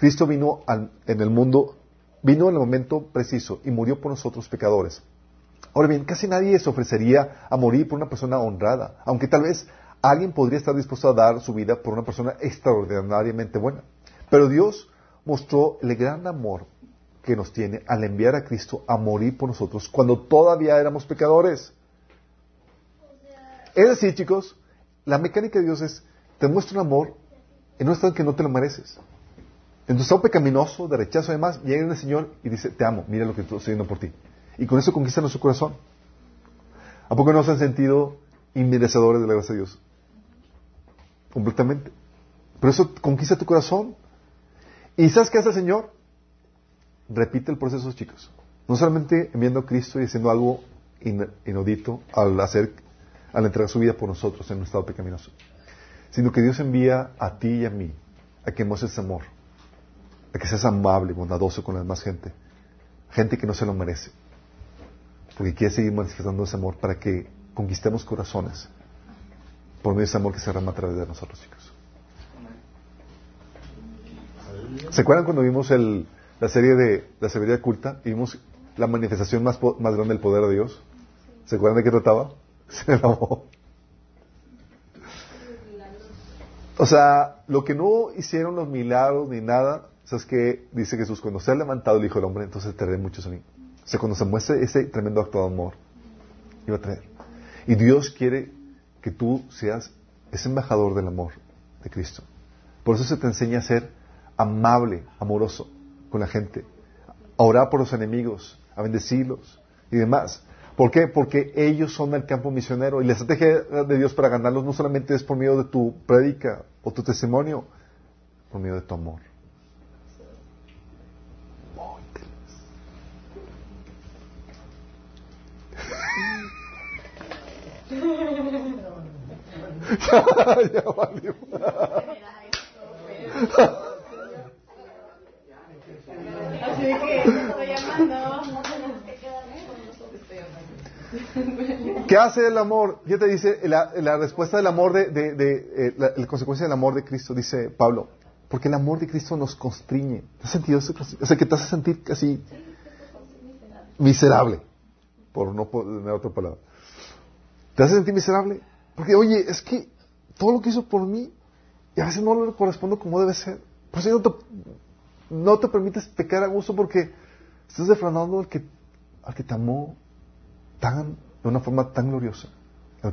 Cristo vino en el mundo, vino en el momento preciso y murió por nosotros pecadores. Ahora bien, casi nadie se ofrecería a morir por una persona honrada, aunque tal vez alguien podría estar dispuesto a dar su vida por una persona extraordinariamente buena. Pero Dios mostró el gran amor que nos tiene al enviar a Cristo a morir por nosotros cuando todavía éramos pecadores. Es decir, chicos, la mecánica de Dios es, te muestra un amor en un estado en que no te lo mereces. En tu estado pecaminoso, de rechazo además, llega el Señor y dice, te amo, mira lo que estoy haciendo por ti. Y con eso conquista nuestro corazón. ¿A poco no se han sentido inmerecedores de la gracia de Dios? completamente. Pero eso conquista tu corazón. ¿Y sabes qué hace el Señor? Repite el proceso, chicos. No solamente enviando a Cristo y haciendo algo inaudito al hacer, al entregar su vida por nosotros en un estado pecaminoso, sino que Dios envía a ti y a mí a que muestres amor, a que seas amable, bondadoso con la demás gente, gente que no se lo merece, porque quiere seguir manifestando ese amor para que conquistemos corazones por medio de ese amor que se derrama a través de nosotros, chicos. ¿Se acuerdan cuando vimos el, la serie de la sabiduría culta y vimos la manifestación más, más grande del poder de Dios? ¿Se acuerdan de qué trataba? Se lavó. O sea, lo que no hicieron los milagros ni nada, ¿sabes qué? Dice Jesús, cuando se ha levantado el Hijo del Hombre, entonces traeré muchos a mí. O sea, cuando se muestre ese tremendo acto de amor, iba a traer. Y Dios quiere que tú seas ese embajador del amor de Cristo. Por eso se te enseña a ser amable, amoroso con la gente, a orar por los enemigos, a bendecirlos y demás. ¿Por qué? Porque ellos son el campo misionero y la estrategia de Dios para ganarlos no solamente es por medio de tu prédica o tu testimonio, por medio de tu amor. ya, valió. Así que estoy llamando. ¿Qué hace el amor? Ya te dice la, la respuesta del amor de, de, de eh, la, la consecuencia del amor de Cristo, dice Pablo. Porque el amor de Cristo nos constriñe. ¿Te has sentido eso? O sea, que te hace sentir casi miserable. Por no poner otra palabra. ¿Te hace sentir miserable? Porque, oye, es que todo lo que hizo por mí, y a veces no lo correspondo como debe ser. Por eso no te, no te permites pecar a gusto porque estás defraudando al que, al que te amó tan, de una forma tan gloriosa.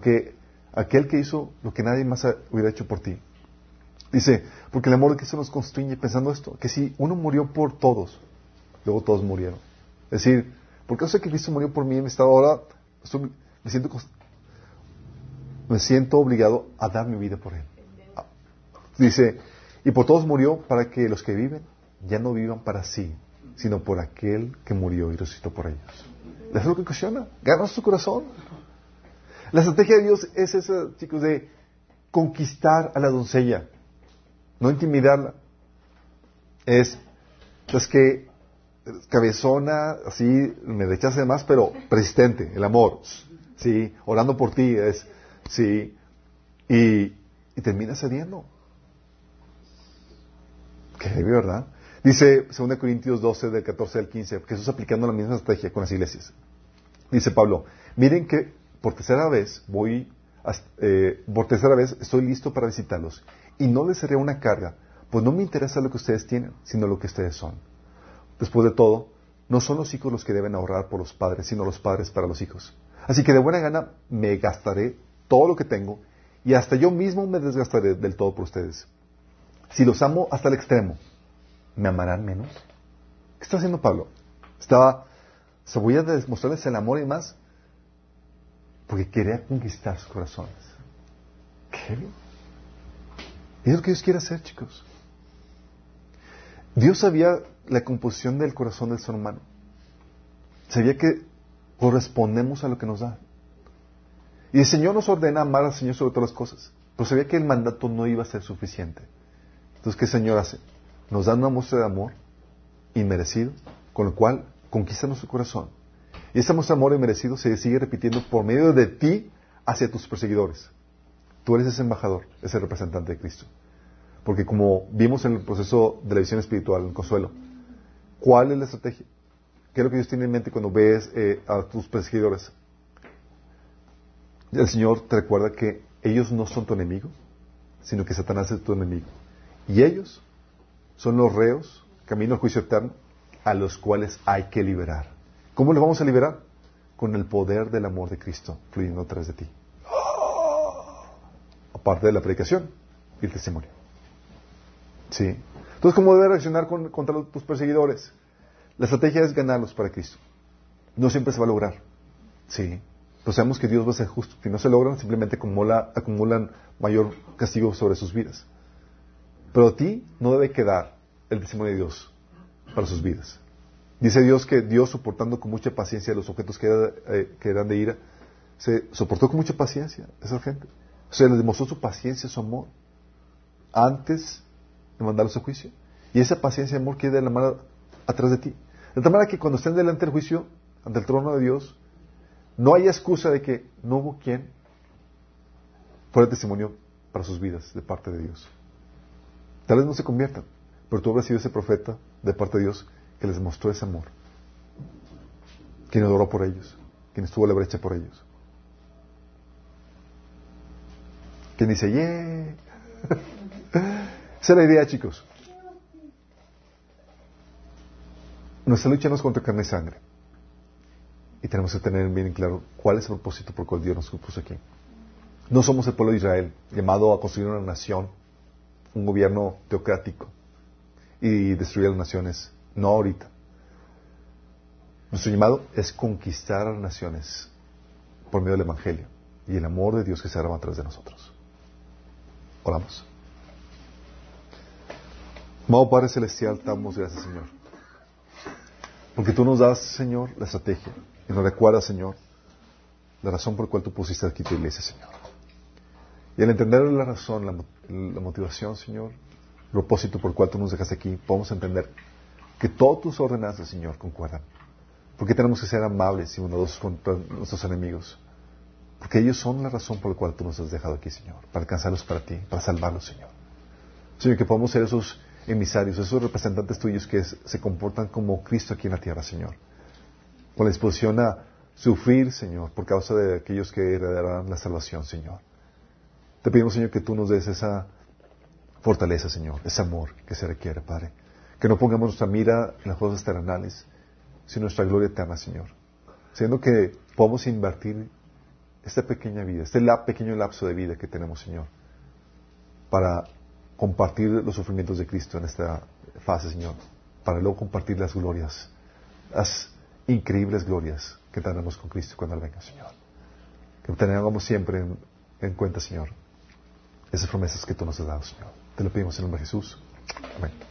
Que, aquel que hizo lo que nadie más hubiera hecho por ti. Dice, porque el amor de Cristo nos constriñe pensando esto, que si uno murió por todos, luego todos murieron. Es decir, porque yo sé que Cristo murió por mí, me estado ahora, me siento me siento obligado a dar mi vida por Él. Dice, y por todos murió para que los que viven ya no vivan para sí, sino por aquel que murió y resucitó por ellos. Eso es lo que ocasiona. Gana su corazón. La estrategia de Dios es esa, chicos, de conquistar a la doncella, no intimidarla. Es, es que cabezona, así, me rechaza más, pero persistente, el amor, sí, orando por ti, es, sí, y, y termina cediendo. Qué heavy, ¿verdad? Dice 2 Corintios 12, del 14 al 15, Jesús aplicando la misma estrategia con las iglesias. Dice Pablo, miren que por tercera vez voy, a, eh, por tercera vez estoy listo para visitarlos y no les seré una carga, pues no me interesa lo que ustedes tienen, sino lo que ustedes son. Después de todo, no son los hijos los que deben ahorrar por los padres, sino los padres para los hijos. Así que de buena gana me gastaré todo lo que tengo y hasta yo mismo me desgastaré del todo por ustedes. Si los amo hasta el extremo, ¿me amarán menos? ¿Qué está haciendo Pablo? Estaba, se voy a demostrarles el amor y más, porque quería conquistar sus corazones. ¿Qué? Es lo que Dios quiere hacer, chicos. Dios sabía la composición del corazón del ser humano. Sabía que correspondemos a lo que nos da. Y el Señor nos ordena amar al Señor sobre todas las cosas. Pero sabía que el mandato no iba a ser suficiente. Entonces, ¿qué el Señor hace? Nos da una muestra de amor inmerecido, con lo cual conquista nuestro corazón. Y esa muestra de amor inmerecido se sigue repitiendo por medio de ti hacia tus perseguidores. Tú eres ese embajador, ese representante de Cristo. Porque como vimos en el proceso de la visión espiritual, en Consuelo, ¿cuál es la estrategia? ¿Qué es lo que Dios tiene en mente cuando ves eh, a tus perseguidores? El Señor te recuerda que ellos no son tu enemigo, sino que Satanás es tu enemigo. Y ellos son los reos, camino al juicio eterno, a los cuales hay que liberar. ¿Cómo los vamos a liberar? Con el poder del amor de Cristo fluyendo a través de ti. Aparte de la predicación y el testimonio. ¿Sí? Entonces, ¿cómo debes reaccionar con, contra los, tus perseguidores? La estrategia es ganarlos para Cristo. No siempre se va a lograr. ¿Sí? Pues sabemos que Dios va a ser justo. Si no se logran, simplemente acumula, acumulan mayor castigo sobre sus vidas. Pero a ti no debe quedar el testimonio de Dios para sus vidas. Dice Dios que Dios, soportando con mucha paciencia los objetos que, era, eh, que eran de ira, se soportó con mucha paciencia esa gente. O sea, le demostró su paciencia, su amor, antes de mandarlos a juicio. Y esa paciencia y amor queda de la mano atrás de ti. De tal manera que cuando estén delante del juicio, ante el trono de Dios, no hay excusa de que no hubo quien fuera testimonio para sus vidas de parte de Dios. Tal vez no se conviertan, pero tú habrás sido ese profeta de parte de Dios que les demostró ese amor. Quien adoró por ellos, quien estuvo a la brecha por ellos. Quien dice, yeah. Esa es la idea, chicos. Nuestra lucha no es contra carne y sangre. Y tenemos que tener bien claro cuál es el propósito por el cual Dios nos puso aquí. No somos el pueblo de Israel, llamado a construir una nación, un gobierno teocrático y destruir las naciones. No ahorita. Nuestro llamado es conquistar a las naciones por medio del Evangelio y el amor de Dios que se arma atrás de nosotros. Oramos. Amado Padre Celestial, damos gracias, Señor. Porque tú nos das, Señor, la estrategia. Y nos recuerdas, Señor, la razón por la cual tú pusiste aquí tu iglesia, Señor. Y al entender la razón, la, la motivación, Señor, el propósito por el cual tú nos dejaste aquí, podemos entender que todas tus ordenanzas, Señor, concuerdan. ¿Por qué tenemos que ser amables y bondadosos contra nuestros enemigos? Porque ellos son la razón por la cual tú nos has dejado aquí, Señor, para alcanzarlos para ti, para salvarlos, Señor. Señor, que podamos ser esos emisarios, esos representantes tuyos que se comportan como Cristo aquí en la tierra, Señor. Con la disposición a sufrir, Señor, por causa de aquellos que heredarán la salvación, Señor. Te pedimos, Señor, que tú nos des esa fortaleza, Señor, ese amor que se requiere, Padre. Que no pongamos nuestra mira en las cosas terrenales, sino nuestra gloria eterna, Señor. Siendo que podamos invertir esta pequeña vida, este pequeño lapso de vida que tenemos, Señor, para compartir los sufrimientos de Cristo en esta fase, Señor, para luego compartir las glorias, las increíbles glorias que tendremos con Cristo cuando Él venga, Señor. Que tengamos siempre en cuenta, Señor, esas promesas que tú nos has dado, Señor. Te lo pedimos en el nombre de Jesús. Amén.